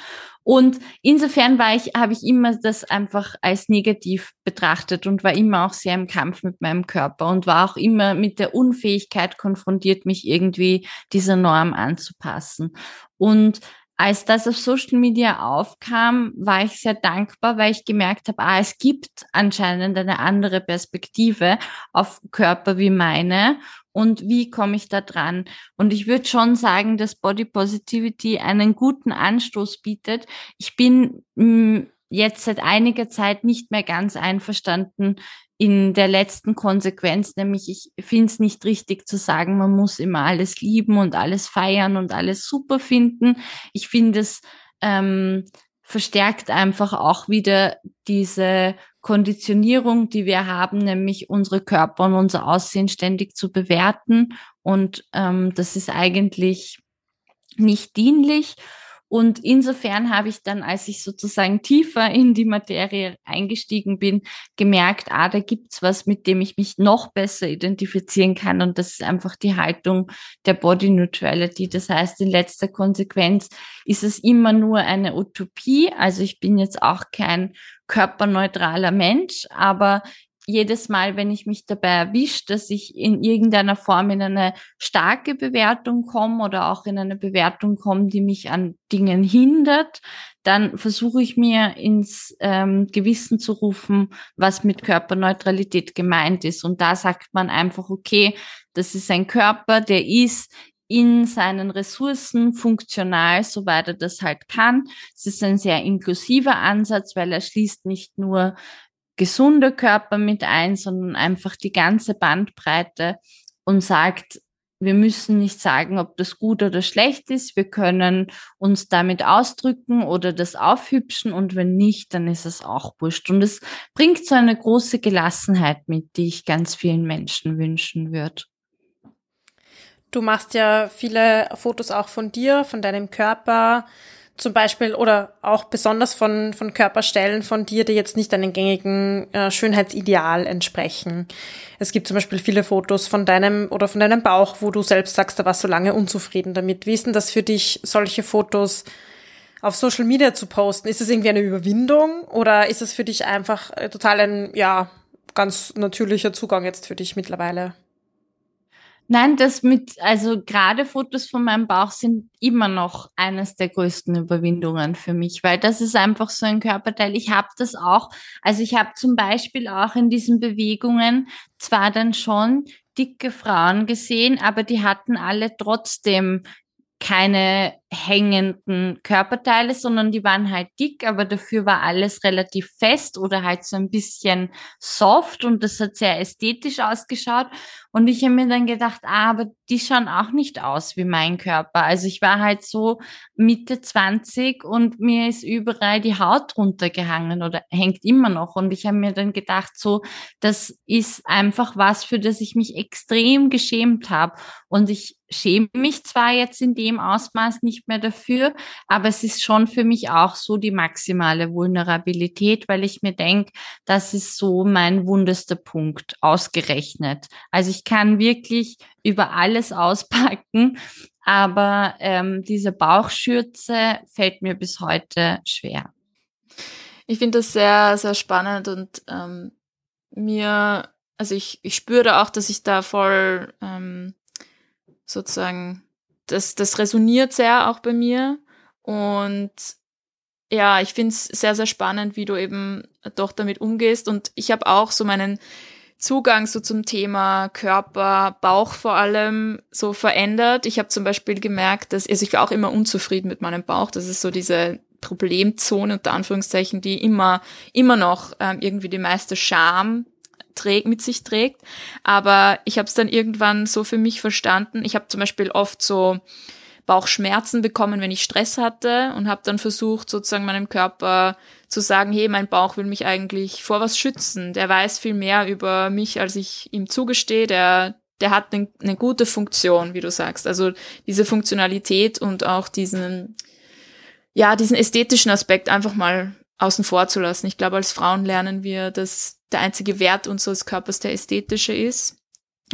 Und insofern war ich, habe ich immer das einfach als negativ betrachtet und war immer auch sehr im Kampf mit meinem Körper und war auch immer mit der Unfähigkeit konfrontiert, mich irgendwie dieser Norm anzupassen. Und als das auf Social Media aufkam, war ich sehr dankbar, weil ich gemerkt habe, ah, es gibt anscheinend eine andere Perspektive auf Körper wie meine und wie komme ich da dran? Und ich würde schon sagen, dass Body Positivity einen guten Anstoß bietet. Ich bin mh, hm, jetzt seit einiger Zeit nicht mehr ganz einverstanden in der letzten Konsequenz, nämlich ich finde es nicht richtig zu sagen, man muss immer alles lieben und alles feiern und alles super finden. Ich finde es ähm, verstärkt einfach auch wieder diese Konditionierung, die wir haben, nämlich unsere Körper und unser Aussehen ständig zu bewerten. Und ähm, das ist eigentlich nicht dienlich. Und insofern habe ich dann, als ich sozusagen tiefer in die Materie eingestiegen bin, gemerkt, ah, da gibt's was, mit dem ich mich noch besser identifizieren kann. Und das ist einfach die Haltung der Body Neutrality. Das heißt, in letzter Konsequenz ist es immer nur eine Utopie. Also ich bin jetzt auch kein körperneutraler Mensch, aber jedes Mal, wenn ich mich dabei erwische, dass ich in irgendeiner Form in eine starke Bewertung komme oder auch in eine Bewertung komme, die mich an Dingen hindert, dann versuche ich mir ins ähm, Gewissen zu rufen, was mit Körperneutralität gemeint ist. Und da sagt man einfach, okay, das ist ein Körper, der ist in seinen Ressourcen funktional, soweit er das halt kann. Es ist ein sehr inklusiver Ansatz, weil er schließt nicht nur gesunde Körper mit ein, sondern einfach die ganze Bandbreite und sagt, wir müssen nicht sagen, ob das gut oder schlecht ist. Wir können uns damit ausdrücken oder das aufhübschen und wenn nicht, dann ist es auch wurscht. Und es bringt so eine große Gelassenheit mit, die ich ganz vielen Menschen wünschen würde. Du machst ja viele Fotos auch von dir, von deinem Körper zum Beispiel oder auch besonders von, von Körperstellen von dir, die jetzt nicht einem gängigen äh, Schönheitsideal entsprechen. Es gibt zum Beispiel viele Fotos von deinem oder von deinem Bauch, wo du selbst sagst, da warst du lange unzufrieden damit. Wie ist denn das für dich, solche Fotos auf Social Media zu posten? Ist es irgendwie eine Überwindung oder ist es für dich einfach äh, total ein, ja, ganz natürlicher Zugang jetzt für dich mittlerweile? Nein, das mit, also gerade Fotos von meinem Bauch sind immer noch eines der größten Überwindungen für mich, weil das ist einfach so ein Körperteil. Ich habe das auch, also ich habe zum Beispiel auch in diesen Bewegungen zwar dann schon dicke Frauen gesehen, aber die hatten alle trotzdem keine hängenden Körperteile, sondern die waren halt dick, aber dafür war alles relativ fest oder halt so ein bisschen soft und das hat sehr ästhetisch ausgeschaut. Und ich habe mir dann gedacht, ah, aber die schauen auch nicht aus wie mein Körper. Also ich war halt so Mitte 20 und mir ist überall die Haut runtergehangen oder hängt immer noch. Und ich habe mir dann gedacht, so, das ist einfach was, für das ich mich extrem geschämt habe. Und ich schäme mich zwar jetzt in dem Ausmaß nicht mehr dafür, aber es ist schon für mich auch so die maximale Vulnerabilität, weil ich mir denke, das ist so mein wundester Punkt ausgerechnet. Also ich kann wirklich über alles auspacken, aber ähm, diese Bauchschürze fällt mir bis heute schwer. Ich finde das sehr, sehr spannend und ähm, mir, also ich, ich spüre auch, dass ich da voll ähm, sozusagen, das, das resoniert sehr auch bei mir. Und ja, ich finde es sehr, sehr spannend, wie du eben doch damit umgehst. Und ich habe auch so meinen Zugang so zum Thema Körper, Bauch vor allem so verändert. Ich habe zum Beispiel gemerkt, dass also ich war auch immer unzufrieden mit meinem Bauch. Das ist so diese Problemzone unter Anführungszeichen, die immer immer noch ähm, irgendwie die meiste Scham trägt, mit sich trägt. Aber ich habe es dann irgendwann so für mich verstanden. Ich habe zum Beispiel oft so Bauchschmerzen bekommen, wenn ich Stress hatte und habe dann versucht, sozusagen meinem Körper zu sagen, hey, mein Bauch will mich eigentlich vor was schützen. Der weiß viel mehr über mich, als ich ihm zugestehe. Der, der hat eine, eine gute Funktion, wie du sagst. Also diese Funktionalität und auch diesen, ja, diesen ästhetischen Aspekt einfach mal außen vor zu lassen. Ich glaube, als Frauen lernen wir, dass der einzige Wert unseres Körpers der ästhetische ist.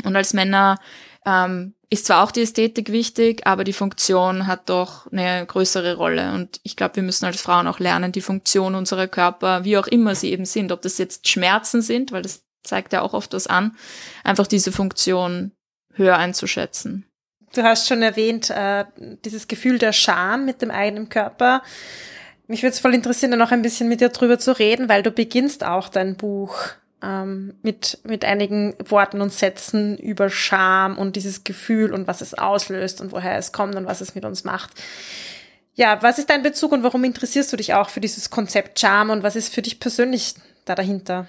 Und als Männer ähm, ist zwar auch die Ästhetik wichtig, aber die Funktion hat doch eine größere Rolle. Und ich glaube, wir müssen als Frauen auch lernen, die Funktion unserer Körper, wie auch immer sie eben sind, ob das jetzt Schmerzen sind, weil das zeigt ja auch oft was an, einfach diese Funktion höher einzuschätzen. Du hast schon erwähnt, äh, dieses Gefühl der Scham mit dem eigenen Körper. Mich würde es voll interessieren, noch ein bisschen mit dir drüber zu reden, weil du beginnst auch dein Buch ähm, mit, mit einigen Worten und Sätzen über Scham und dieses Gefühl und was es auslöst und woher es kommt und was es mit uns macht. Ja, was ist dein Bezug und warum interessierst du dich auch für dieses Konzept Scham und was ist für dich persönlich da dahinter?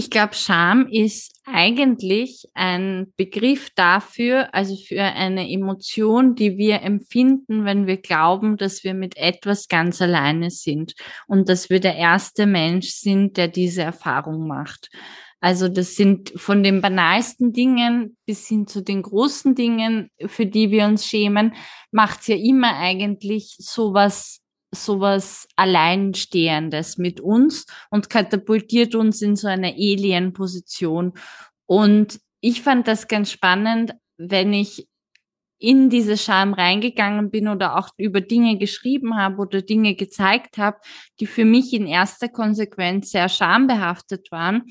Ich glaube, Scham ist eigentlich ein Begriff dafür, also für eine Emotion, die wir empfinden, wenn wir glauben, dass wir mit etwas ganz alleine sind und dass wir der erste Mensch sind, der diese Erfahrung macht. Also das sind von den banalsten Dingen bis hin zu den großen Dingen, für die wir uns schämen, macht ja immer eigentlich sowas sowas Alleinstehendes mit uns und katapultiert uns in so eine Alien-Position. Und ich fand das ganz spannend, wenn ich in diese Scham reingegangen bin oder auch über Dinge geschrieben habe oder Dinge gezeigt habe, die für mich in erster Konsequenz sehr schambehaftet waren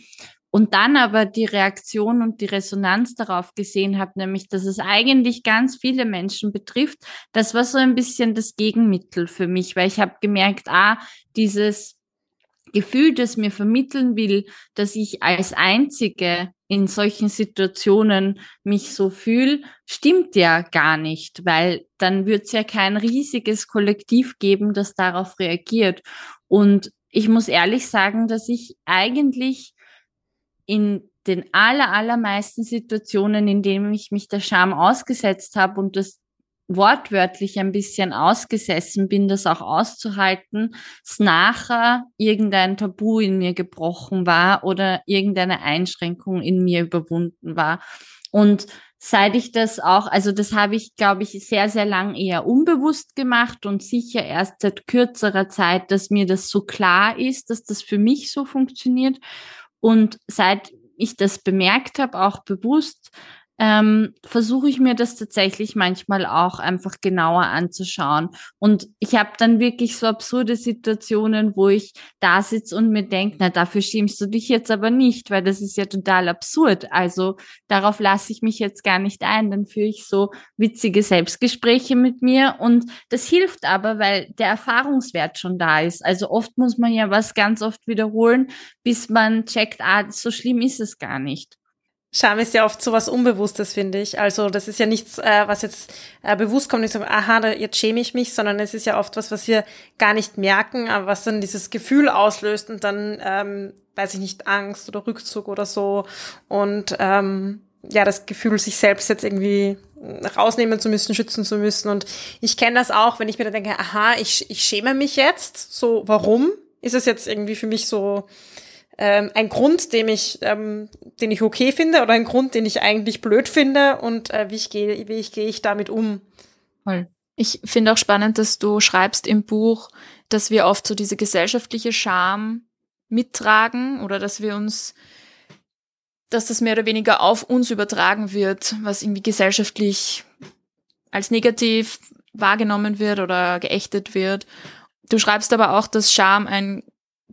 und dann aber die Reaktion und die Resonanz darauf gesehen habe, nämlich, dass es eigentlich ganz viele Menschen betrifft, das war so ein bisschen das Gegenmittel für mich, weil ich habe gemerkt, ah, dieses Gefühl, das mir vermitteln will, dass ich als Einzige in solchen Situationen mich so fühle, stimmt ja gar nicht, weil dann wird es ja kein riesiges Kollektiv geben, das darauf reagiert. Und ich muss ehrlich sagen, dass ich eigentlich in den aller, allermeisten Situationen, in denen ich mich der Scham ausgesetzt habe und das wortwörtlich ein bisschen ausgesessen bin, das auch auszuhalten, es nachher irgendein Tabu in mir gebrochen war oder irgendeine Einschränkung in mir überwunden war. Und seit ich das auch, also das habe ich, glaube ich, sehr, sehr lang eher unbewusst gemacht und sicher erst seit kürzerer Zeit, dass mir das so klar ist, dass das für mich so funktioniert. Und seit ich das bemerkt habe, auch bewusst, ähm, versuche ich mir das tatsächlich manchmal auch einfach genauer anzuschauen. Und ich habe dann wirklich so absurde Situationen, wo ich da sitze und mir denke, na, dafür schämst du dich jetzt aber nicht, weil das ist ja total absurd. Also darauf lasse ich mich jetzt gar nicht ein. Dann führe ich so witzige Selbstgespräche mit mir und das hilft aber, weil der Erfahrungswert schon da ist. Also oft muss man ja was ganz oft wiederholen, bis man checkt, ah, so schlimm ist es gar nicht. Scham ist ja oft so was Unbewusstes, finde ich. Also das ist ja nichts, äh, was jetzt äh, bewusst kommt, nicht so, aha, da, jetzt schäme ich mich, sondern es ist ja oft was, was wir gar nicht merken, aber was dann dieses Gefühl auslöst und dann, ähm, weiß ich nicht, Angst oder Rückzug oder so. Und ähm, ja, das Gefühl, sich selbst jetzt irgendwie rausnehmen zu müssen, schützen zu müssen. Und ich kenne das auch, wenn ich mir dann denke, aha, ich, ich schäme mich jetzt. So, warum? Ist es jetzt irgendwie für mich so ähm, ein Grund, den ich, ähm, den ich okay finde oder ein Grund, den ich eigentlich blöd finde und äh, wie ich gehe, wie ich gehe ich damit um. Voll. Ich finde auch spannend, dass du schreibst im Buch, dass wir oft so diese gesellschaftliche Scham mittragen oder dass wir uns, dass das mehr oder weniger auf uns übertragen wird, was irgendwie gesellschaftlich als negativ wahrgenommen wird oder geächtet wird. Du schreibst aber auch, dass Scham ein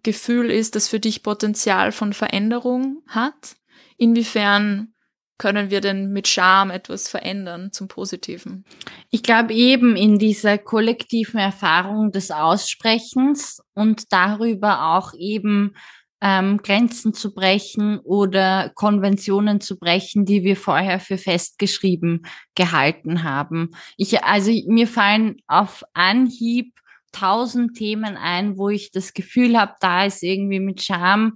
Gefühl ist, das für dich Potenzial von Veränderung hat? Inwiefern können wir denn mit Scham etwas verändern zum Positiven? Ich glaube eben in dieser kollektiven Erfahrung des Aussprechens und darüber auch eben ähm, Grenzen zu brechen oder Konventionen zu brechen, die wir vorher für festgeschrieben gehalten haben. Ich, also mir fallen auf Anhieb tausend Themen ein, wo ich das Gefühl habe, da ist irgendwie mit Scham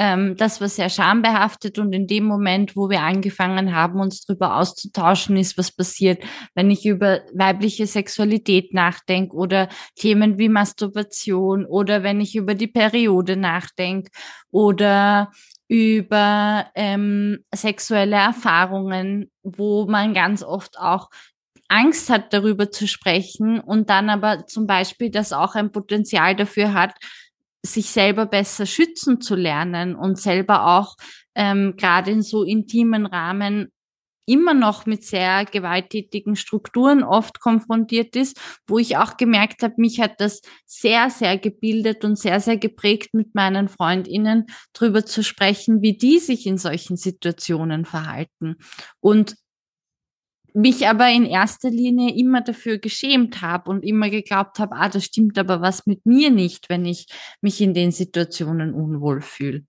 ähm, das war sehr schambehaftet und in dem Moment, wo wir angefangen haben, uns darüber auszutauschen, ist was passiert. Wenn ich über weibliche Sexualität nachdenke oder Themen wie Masturbation oder wenn ich über die Periode nachdenke oder über ähm, sexuelle Erfahrungen, wo man ganz oft auch Angst hat, darüber zu sprechen und dann aber zum Beispiel das auch ein Potenzial dafür hat, sich selber besser schützen zu lernen und selber auch ähm, gerade in so intimen Rahmen immer noch mit sehr gewalttätigen Strukturen oft konfrontiert ist, wo ich auch gemerkt habe, mich hat das sehr, sehr gebildet und sehr, sehr geprägt, mit meinen Freundinnen drüber zu sprechen, wie die sich in solchen Situationen verhalten. Und mich aber in erster Linie immer dafür geschämt habe und immer geglaubt habe, ah, das stimmt aber was mit mir nicht, wenn ich mich in den Situationen unwohl fühle.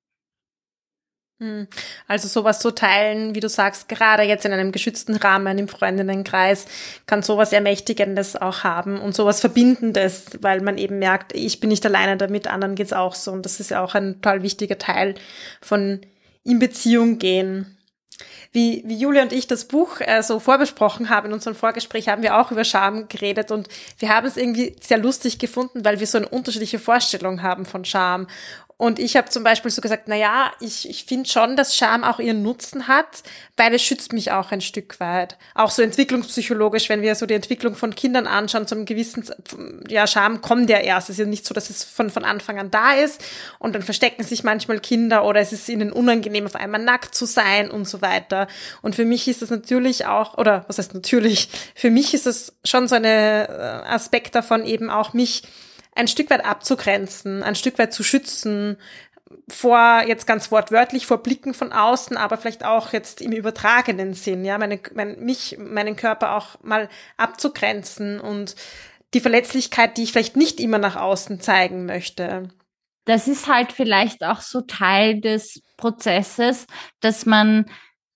Hm. Also sowas zu teilen, wie du sagst, gerade jetzt in einem geschützten Rahmen im Freundinnenkreis, kann sowas Ermächtigendes auch haben und sowas Verbindendes, weil man eben merkt, ich bin nicht alleine damit, anderen geht's auch so. Und das ist ja auch ein total wichtiger Teil von in Beziehung gehen wie, wie Julia und ich das Buch äh, so vorbesprochen haben in unserem Vorgespräch, haben wir auch über Scham geredet und wir haben es irgendwie sehr lustig gefunden, weil wir so eine unterschiedliche Vorstellung haben von Scham. Und ich habe zum Beispiel so gesagt, na ja, ich, ich finde schon, dass Scham auch ihren Nutzen hat, weil es schützt mich auch ein Stück weit. Auch so entwicklungspsychologisch, wenn wir so die Entwicklung von Kindern anschauen, zu einem gewissen, ja, Scham kommt ja erst. Es ist ja nicht so, dass es von, von Anfang an da ist und dann verstecken sich manchmal Kinder oder es ist ihnen unangenehm, auf einmal nackt zu sein und so weiter. Und für mich ist das natürlich auch, oder was heißt natürlich, für mich ist das schon so ein äh, Aspekt davon eben auch mich ein Stück weit abzugrenzen, ein Stück weit zu schützen, vor, jetzt ganz wortwörtlich, vor Blicken von außen, aber vielleicht auch jetzt im übertragenen Sinn, ja, meine, mein, mich, meinen Körper auch mal abzugrenzen und die Verletzlichkeit, die ich vielleicht nicht immer nach außen zeigen möchte. das ist halt vielleicht auch so Teil des Prozesses, dass man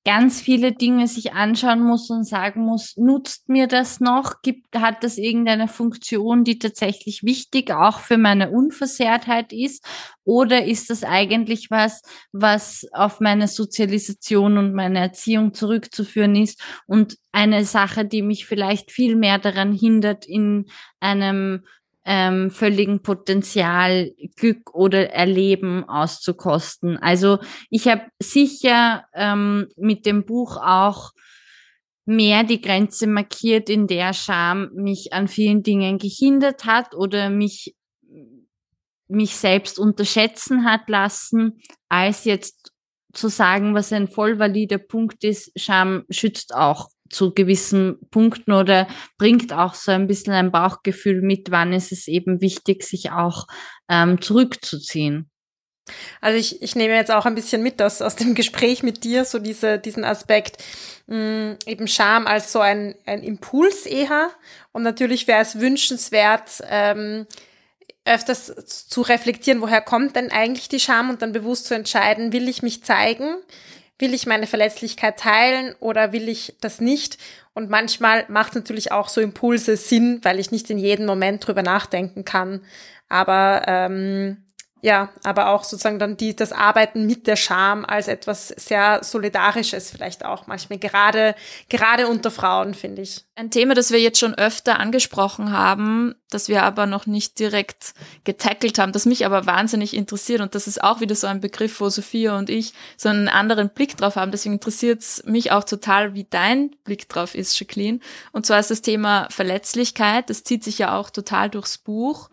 ganz viele Dinge sich anschauen muss und sagen muss, nutzt mir das noch? Gibt, hat das irgendeine Funktion, die tatsächlich wichtig auch für meine Unversehrtheit ist? Oder ist das eigentlich was, was auf meine Sozialisation und meine Erziehung zurückzuführen ist und eine Sache, die mich vielleicht viel mehr daran hindert, in einem ähm, völligen Potenzial, Glück oder Erleben auszukosten. Also ich habe sicher ähm, mit dem Buch auch mehr die Grenze markiert, in der Scham mich an vielen Dingen gehindert hat oder mich mich selbst unterschätzen hat lassen, als jetzt zu sagen, was ein voll valider Punkt ist, Scham schützt auch zu gewissen Punkten oder bringt auch so ein bisschen ein Bauchgefühl mit, wann ist es eben wichtig, sich auch ähm, zurückzuziehen. Also ich, ich nehme jetzt auch ein bisschen mit aus, aus dem Gespräch mit dir, so diese, diesen Aspekt, mh, mm, eben Scham als so ein, ein Impuls eher. Und natürlich wäre es wünschenswert, ähm, öfters zu reflektieren, woher kommt denn eigentlich die Scham und dann bewusst zu entscheiden, will ich mich zeigen will ich meine Verletzlichkeit teilen oder will ich das nicht? Und manchmal macht natürlich auch so Impulse Sinn, weil ich nicht in jedem Moment drüber nachdenken kann. Aber ähm, ja, aber auch sozusagen dann die, das Arbeiten mit der Scham als etwas sehr Solidarisches vielleicht auch manchmal, gerade, gerade unter Frauen, finde ich. Ein Thema, das wir jetzt schon öfter angesprochen haben, das wir aber noch nicht direkt getackelt haben, das mich aber wahnsinnig interessiert und das ist auch wieder so ein Begriff, wo Sophia und ich so einen anderen Blick drauf haben. Deswegen interessiert es mich auch total, wie dein Blick drauf ist, Jacqueline. Und zwar ist das Thema Verletzlichkeit. Das zieht sich ja auch total durchs Buch.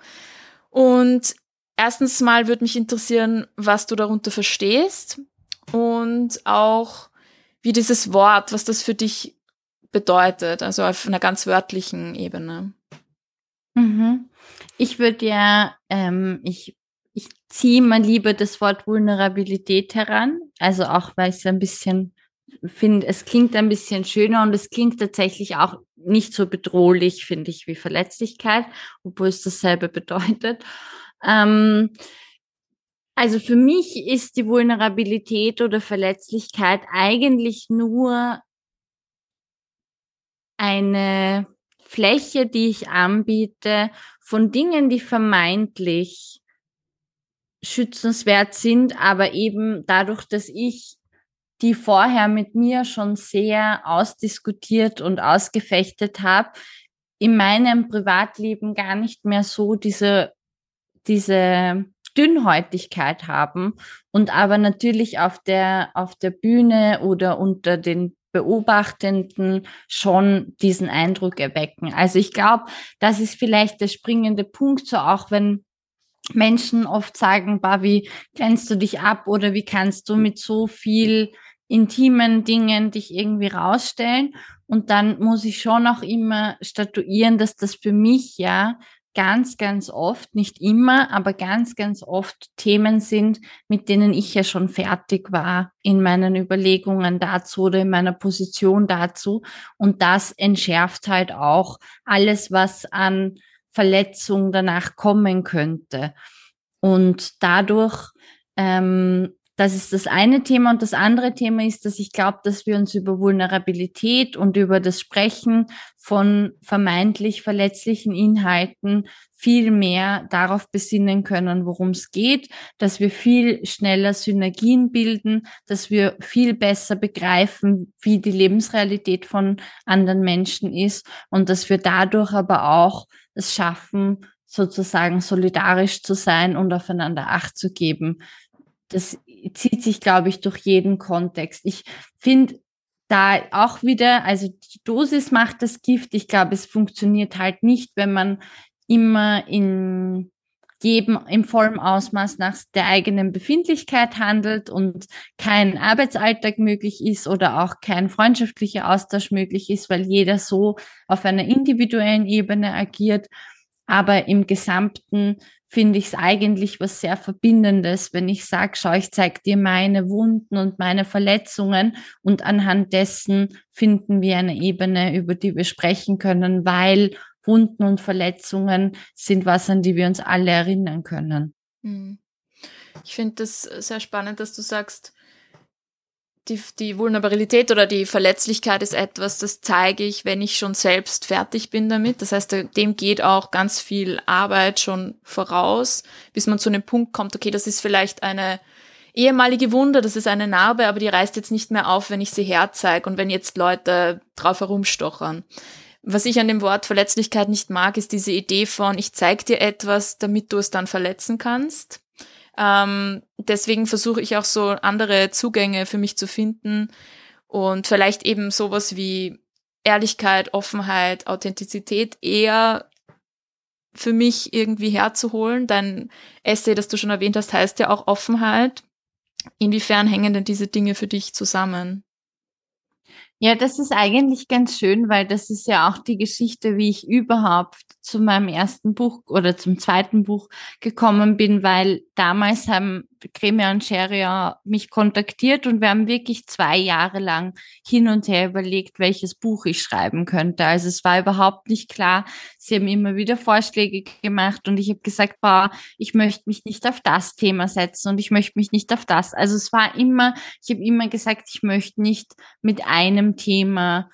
Und erstens mal würde mich interessieren, was du darunter verstehst und auch wie dieses Wort, was das für dich bedeutet, also auf einer ganz wörtlichen Ebene. Mhm. Ich würde ja, ähm, ich, ich ziehe mal lieber das Wort Vulnerabilität heran, also auch weil ich es ein bisschen finde, es klingt ein bisschen schöner und es klingt tatsächlich auch nicht so bedrohlich, finde ich, wie Verletzlichkeit, obwohl es dasselbe bedeutet. Ähm, also für mich ist die Vulnerabilität oder Verletzlichkeit eigentlich nur eine Fläche, die ich anbiete von Dingen, die vermeintlich schützenswert sind, aber eben dadurch, dass ich die vorher mit mir schon sehr ausdiskutiert und ausgefechtet habe, in meinem Privatleben gar nicht mehr so diese diese Dünnhäutigkeit haben und aber natürlich auf der, auf der Bühne oder unter den Beobachtenden schon diesen Eindruck erwecken. Also ich glaube, das ist vielleicht der springende Punkt, so auch wenn Menschen oft sagen, bah, wie grenzt du dich ab oder wie kannst du mit so viel intimen Dingen dich irgendwie rausstellen? Und dann muss ich schon auch immer statuieren, dass das für mich ja ganz, ganz oft, nicht immer, aber ganz, ganz oft Themen sind, mit denen ich ja schon fertig war in meinen Überlegungen dazu oder in meiner Position dazu. Und das entschärft halt auch alles, was an Verletzung danach kommen könnte. Und dadurch ähm, das ist das eine Thema. Und das andere Thema ist, dass ich glaube, dass wir uns über Vulnerabilität und über das Sprechen von vermeintlich verletzlichen Inhalten viel mehr darauf besinnen können, worum es geht, dass wir viel schneller Synergien bilden, dass wir viel besser begreifen, wie die Lebensrealität von anderen Menschen ist und dass wir dadurch aber auch es schaffen, sozusagen solidarisch zu sein und aufeinander Acht zu geben. Das zieht sich, glaube ich, durch jeden Kontext. Ich finde da auch wieder, also die Dosis macht das Gift. Ich glaube, es funktioniert halt nicht, wenn man immer in jedem im vollen Ausmaß nach der eigenen Befindlichkeit handelt und kein Arbeitsalltag möglich ist oder auch kein freundschaftlicher Austausch möglich ist, weil jeder so auf einer individuellen Ebene agiert. Aber im Gesamten finde ich es eigentlich was sehr Verbindendes, wenn ich sage, schau, ich zeige dir meine Wunden und meine Verletzungen und anhand dessen finden wir eine Ebene, über die wir sprechen können, weil Wunden und Verletzungen sind was, an die wir uns alle erinnern können. Hm. Ich finde das sehr spannend, dass du sagst, die, die Vulnerabilität oder die Verletzlichkeit ist etwas, das zeige ich, wenn ich schon selbst fertig bin damit. Das heißt, dem geht auch ganz viel Arbeit schon voraus, bis man zu einem Punkt kommt, okay, das ist vielleicht eine ehemalige Wunde, das ist eine Narbe, aber die reißt jetzt nicht mehr auf, wenn ich sie herzeige und wenn jetzt Leute drauf herumstochern. Was ich an dem Wort Verletzlichkeit nicht mag, ist diese Idee von, ich zeig dir etwas, damit du es dann verletzen kannst. Ähm, deswegen versuche ich auch so andere Zugänge für mich zu finden und vielleicht eben sowas wie Ehrlichkeit, Offenheit, Authentizität eher für mich irgendwie herzuholen. Dein Essay, das du schon erwähnt hast, heißt ja auch Offenheit. Inwiefern hängen denn diese Dinge für dich zusammen? Ja, das ist eigentlich ganz schön, weil das ist ja auch die Geschichte, wie ich überhaupt zu meinem ersten Buch oder zum zweiten Buch gekommen bin, weil damals haben Cremia und Scheria mich kontaktiert und wir haben wirklich zwei Jahre lang hin und her überlegt, welches Buch ich schreiben könnte. Also es war überhaupt nicht klar. Sie haben immer wieder Vorschläge gemacht und ich habe gesagt, boah, ich möchte mich nicht auf das Thema setzen und ich möchte mich nicht auf das. Also es war immer, ich habe immer gesagt, ich möchte nicht mit einem Thema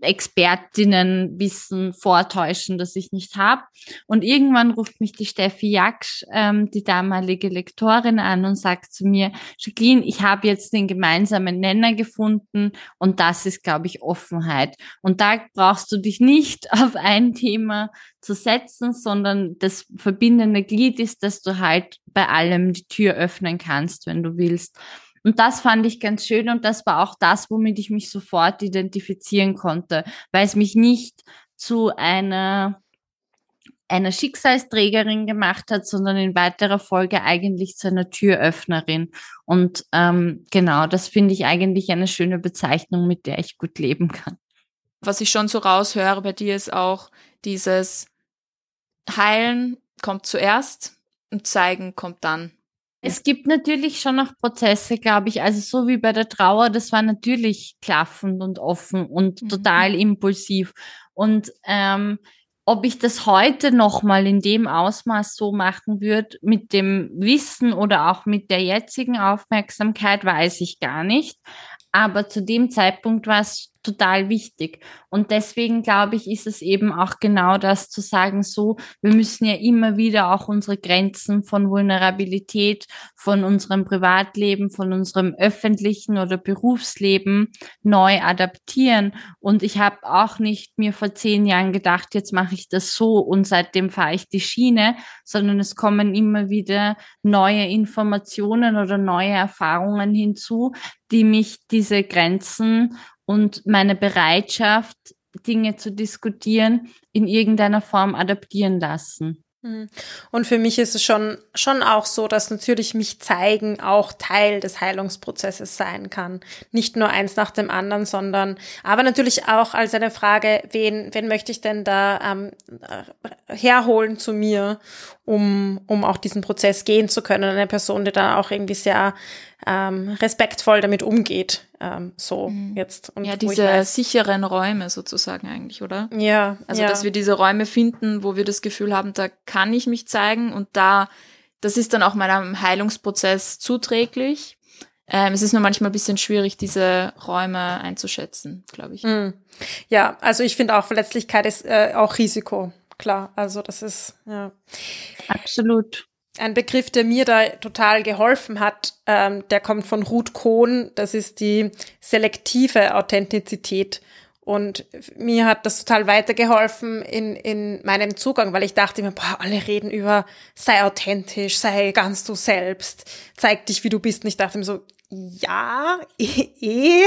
Expertinnenwissen vortäuschen, das ich nicht habe. Und irgendwann ruft mich die Steffi Jaksch, ähm, die damalige Lektorin, an und sagt zu mir, Jacqueline, ich habe jetzt den gemeinsamen Nenner gefunden und das ist, glaube ich, Offenheit. Und da brauchst du dich nicht *laughs* auf ein Thema zu setzen, sondern das verbindende Glied ist, dass du halt bei allem die Tür öffnen kannst, wenn du willst. Und das fand ich ganz schön und das war auch das, womit ich mich sofort identifizieren konnte, weil es mich nicht zu einer einer Schicksalsträgerin gemacht hat, sondern in weiterer Folge eigentlich zu einer Türöffnerin. Und ähm, genau, das finde ich eigentlich eine schöne Bezeichnung, mit der ich gut leben kann. Was ich schon so raushöre bei dir ist auch dieses Heilen kommt zuerst und Zeigen kommt dann. Es gibt natürlich schon noch Prozesse, glaube ich. Also so wie bei der Trauer, das war natürlich klaffend und offen und mhm. total impulsiv. Und ähm, ob ich das heute nochmal in dem Ausmaß so machen würde, mit dem Wissen oder auch mit der jetzigen Aufmerksamkeit, weiß ich gar nicht. Aber zu dem Zeitpunkt war es total wichtig. Und deswegen glaube ich, ist es eben auch genau das zu sagen, so, wir müssen ja immer wieder auch unsere Grenzen von Vulnerabilität, von unserem Privatleben, von unserem öffentlichen oder Berufsleben neu adaptieren. Und ich habe auch nicht mir vor zehn Jahren gedacht, jetzt mache ich das so und seitdem fahre ich die Schiene, sondern es kommen immer wieder neue Informationen oder neue Erfahrungen hinzu, die mich diese Grenzen und meine Bereitschaft, Dinge zu diskutieren, in irgendeiner Form adaptieren lassen. Mhm. Und für mich ist es schon, schon auch so, dass natürlich mich zeigen auch Teil des Heilungsprozesses sein kann. Nicht nur eins nach dem anderen, sondern, aber natürlich auch als eine Frage, wen, wen möchte ich denn da ähm, herholen zu mir, um, um auch diesen Prozess gehen zu können. Eine Person, die dann auch irgendwie sehr ähm, respektvoll damit umgeht. Ähm, so mhm. jetzt. Und ja, diese weiß, sicheren Räume sozusagen eigentlich, oder? Ja. Also, ja. dass wir diese Räume finden, wo wir das Gefühl haben, da kann ich mich zeigen und da, das ist dann auch meinem Heilungsprozess zuträglich. Ähm, es ist nur manchmal ein bisschen schwierig, diese Räume einzuschätzen, glaube ich. Mhm. Ja, also ich finde auch, Verletzlichkeit ist äh, auch Risiko. Klar, also das ist, ja. Absolut ein Begriff, der mir da total geholfen hat, ähm, der kommt von Ruth Kohn. Das ist die selektive Authentizität. Und mir hat das total weitergeholfen in, in meinem Zugang, weil ich dachte mir, boah, alle reden über, sei authentisch, sei ganz du selbst, zeig dich, wie du bist. Und ich dachte mir so, ja, *laughs* eh, eh,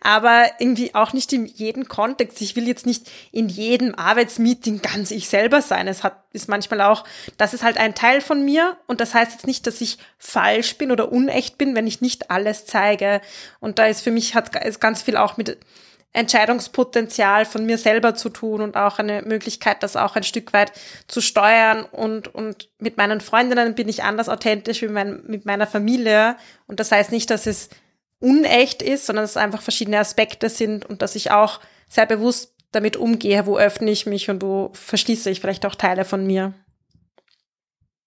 aber irgendwie auch nicht in jedem Kontext. Ich will jetzt nicht in jedem Arbeitsmeeting ganz ich selber sein. Es hat, ist manchmal auch, das ist halt ein Teil von mir und das heißt jetzt nicht, dass ich falsch bin oder unecht bin, wenn ich nicht alles zeige. Und da ist für mich hat ist ganz viel auch mit Entscheidungspotenzial von mir selber zu tun und auch eine Möglichkeit, das auch ein Stück weit zu steuern. Und, und mit meinen Freundinnen bin ich anders authentisch wie mein, mit meiner Familie. Und das heißt nicht, dass es unecht ist, sondern dass es einfach verschiedene Aspekte sind und dass ich auch sehr bewusst damit umgehe, wo öffne ich mich und wo verschließe ich vielleicht auch Teile von mir.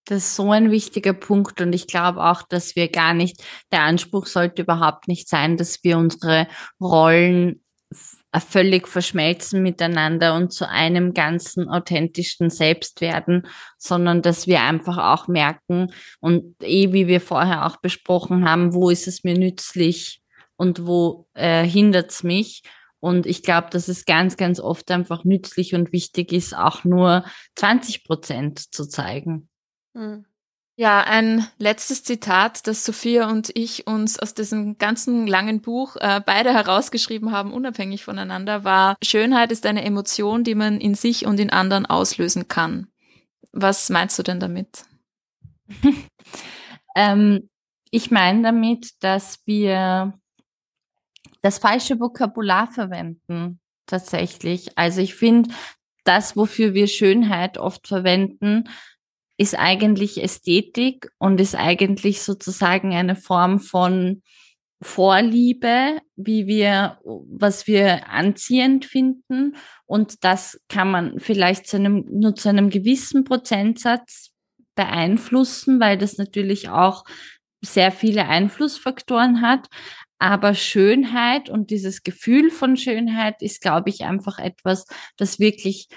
Das ist so ein wichtiger Punkt und ich glaube auch, dass wir gar nicht, der Anspruch sollte überhaupt nicht sein, dass wir unsere Rollen völlig verschmelzen miteinander und zu einem ganzen authentischen Selbst werden, sondern dass wir einfach auch merken und eh, wie wir vorher auch besprochen haben, wo ist es mir nützlich und wo äh, hindert es mich. Und ich glaube, dass es ganz, ganz oft einfach nützlich und wichtig ist, auch nur 20 Prozent zu zeigen. Hm. Ja, ein letztes Zitat, das Sophia und ich uns aus diesem ganzen langen Buch äh, beide herausgeschrieben haben, unabhängig voneinander, war, Schönheit ist eine Emotion, die man in sich und in anderen auslösen kann. Was meinst du denn damit? *laughs* ähm, ich meine damit, dass wir das falsche Vokabular verwenden, tatsächlich. Also ich finde, das, wofür wir Schönheit oft verwenden, ist eigentlich Ästhetik und ist eigentlich sozusagen eine Form von Vorliebe, wie wir, was wir anziehend finden. Und das kann man vielleicht zu einem, nur zu einem gewissen Prozentsatz beeinflussen, weil das natürlich auch sehr viele Einflussfaktoren hat. Aber Schönheit und dieses Gefühl von Schönheit ist, glaube ich, einfach etwas, das wirklich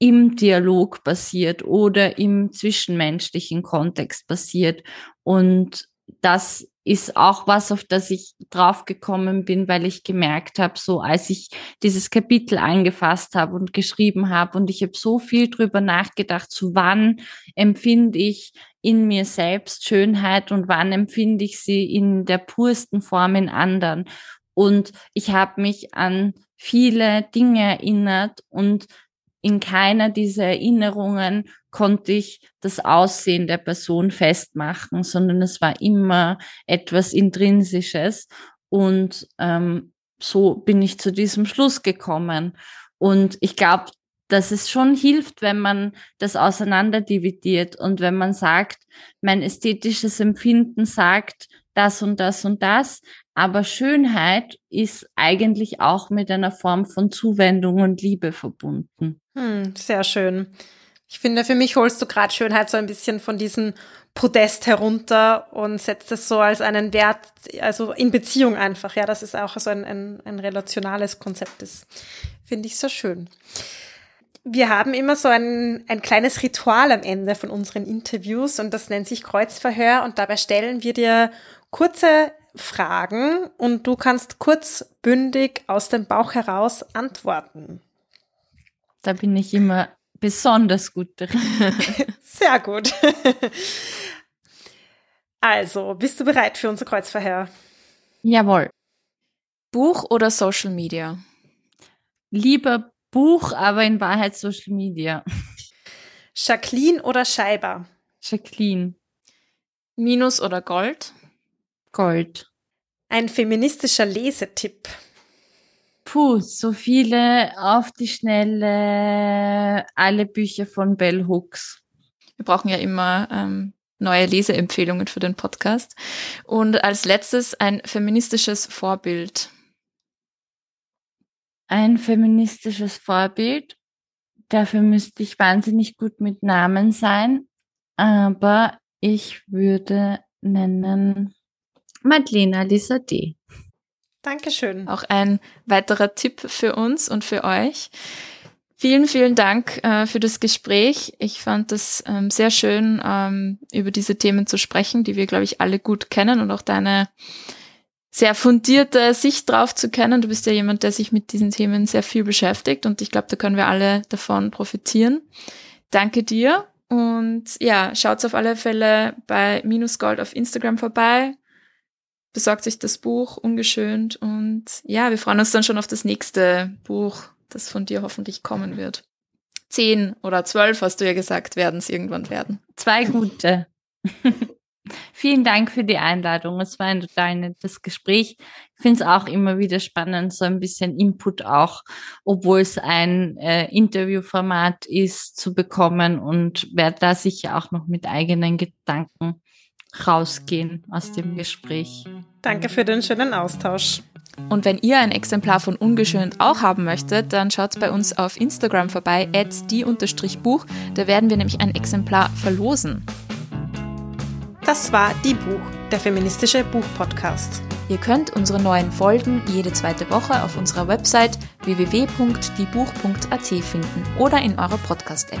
im Dialog passiert oder im zwischenmenschlichen Kontext passiert. Und das ist auch was, auf das ich draufgekommen bin, weil ich gemerkt habe, so als ich dieses Kapitel eingefasst habe und geschrieben habe und ich habe so viel drüber nachgedacht, zu wann empfinde ich in mir selbst Schönheit und wann empfinde ich sie in der pursten Form in anderen. Und ich habe mich an viele Dinge erinnert und in keiner dieser Erinnerungen konnte ich das Aussehen der Person festmachen, sondern es war immer etwas Intrinsisches. Und ähm, so bin ich zu diesem Schluss gekommen. Und ich glaube, dass es schon hilft, wenn man das auseinanderdividiert und wenn man sagt, mein ästhetisches Empfinden sagt das und das und das, aber Schönheit ist eigentlich auch mit einer Form von Zuwendung und Liebe verbunden. Hm, sehr schön. Ich finde, für mich holst du gerade Schönheit so ein bisschen von diesem Podest herunter und setzt es so als einen Wert, also in Beziehung einfach. Ja, das ist auch so ein, ein, ein relationales Konzept ist. Finde ich sehr schön. Wir haben immer so ein, ein kleines Ritual am Ende von unseren Interviews und das nennt sich Kreuzverhör und dabei stellen wir dir kurze Fragen und du kannst kurz bündig aus dem Bauch heraus antworten. Da bin ich immer besonders gut drin. *laughs* Sehr gut. Also, bist du bereit für unser Kreuzverhör? Jawohl. Buch oder Social Media? Lieber Buch, aber in Wahrheit Social Media. Jacqueline oder Scheiber? Jacqueline. Minus oder Gold? Gold. Ein feministischer Lesetipp. Puh, so viele auf die Schnelle, alle Bücher von Bell Hooks. Wir brauchen ja immer ähm, neue Leseempfehlungen für den Podcast. Und als letztes ein feministisches Vorbild. Ein feministisches Vorbild. Dafür müsste ich wahnsinnig gut mit Namen sein. Aber ich würde nennen Madlena Lisa D. Dankeschön. Auch ein weiterer Tipp für uns und für euch. Vielen, vielen Dank äh, für das Gespräch. Ich fand es ähm, sehr schön, ähm, über diese Themen zu sprechen, die wir, glaube ich, alle gut kennen und auch deine sehr fundierte Sicht drauf zu kennen. Du bist ja jemand, der sich mit diesen Themen sehr viel beschäftigt und ich glaube, da können wir alle davon profitieren. Danke dir und ja, schaut auf alle Fälle bei Minus Gold auf Instagram vorbei besorgt sich das Buch ungeschönt und ja, wir freuen uns dann schon auf das nächste Buch, das von dir hoffentlich kommen wird. Zehn oder zwölf, hast du ja gesagt, werden es irgendwann werden. Zwei gute. *laughs* Vielen Dank für die Einladung. Es war ein total nettes Gespräch. Ich finde es auch immer wieder spannend, so ein bisschen Input auch, obwohl es ein äh, Interviewformat ist, zu bekommen und werde da sicher auch noch mit eigenen Gedanken rausgehen aus dem Gespräch. Danke für den schönen Austausch. Und wenn ihr ein Exemplar von Ungeschönt auch haben möchtet, dann schaut bei uns auf Instagram vorbei, die-buch. Da werden wir nämlich ein Exemplar verlosen. Das war Die Buch, der feministische Buchpodcast. Ihr könnt unsere neuen Folgen jede zweite Woche auf unserer Website www.diebuch.at finden oder in eurer Podcast-App.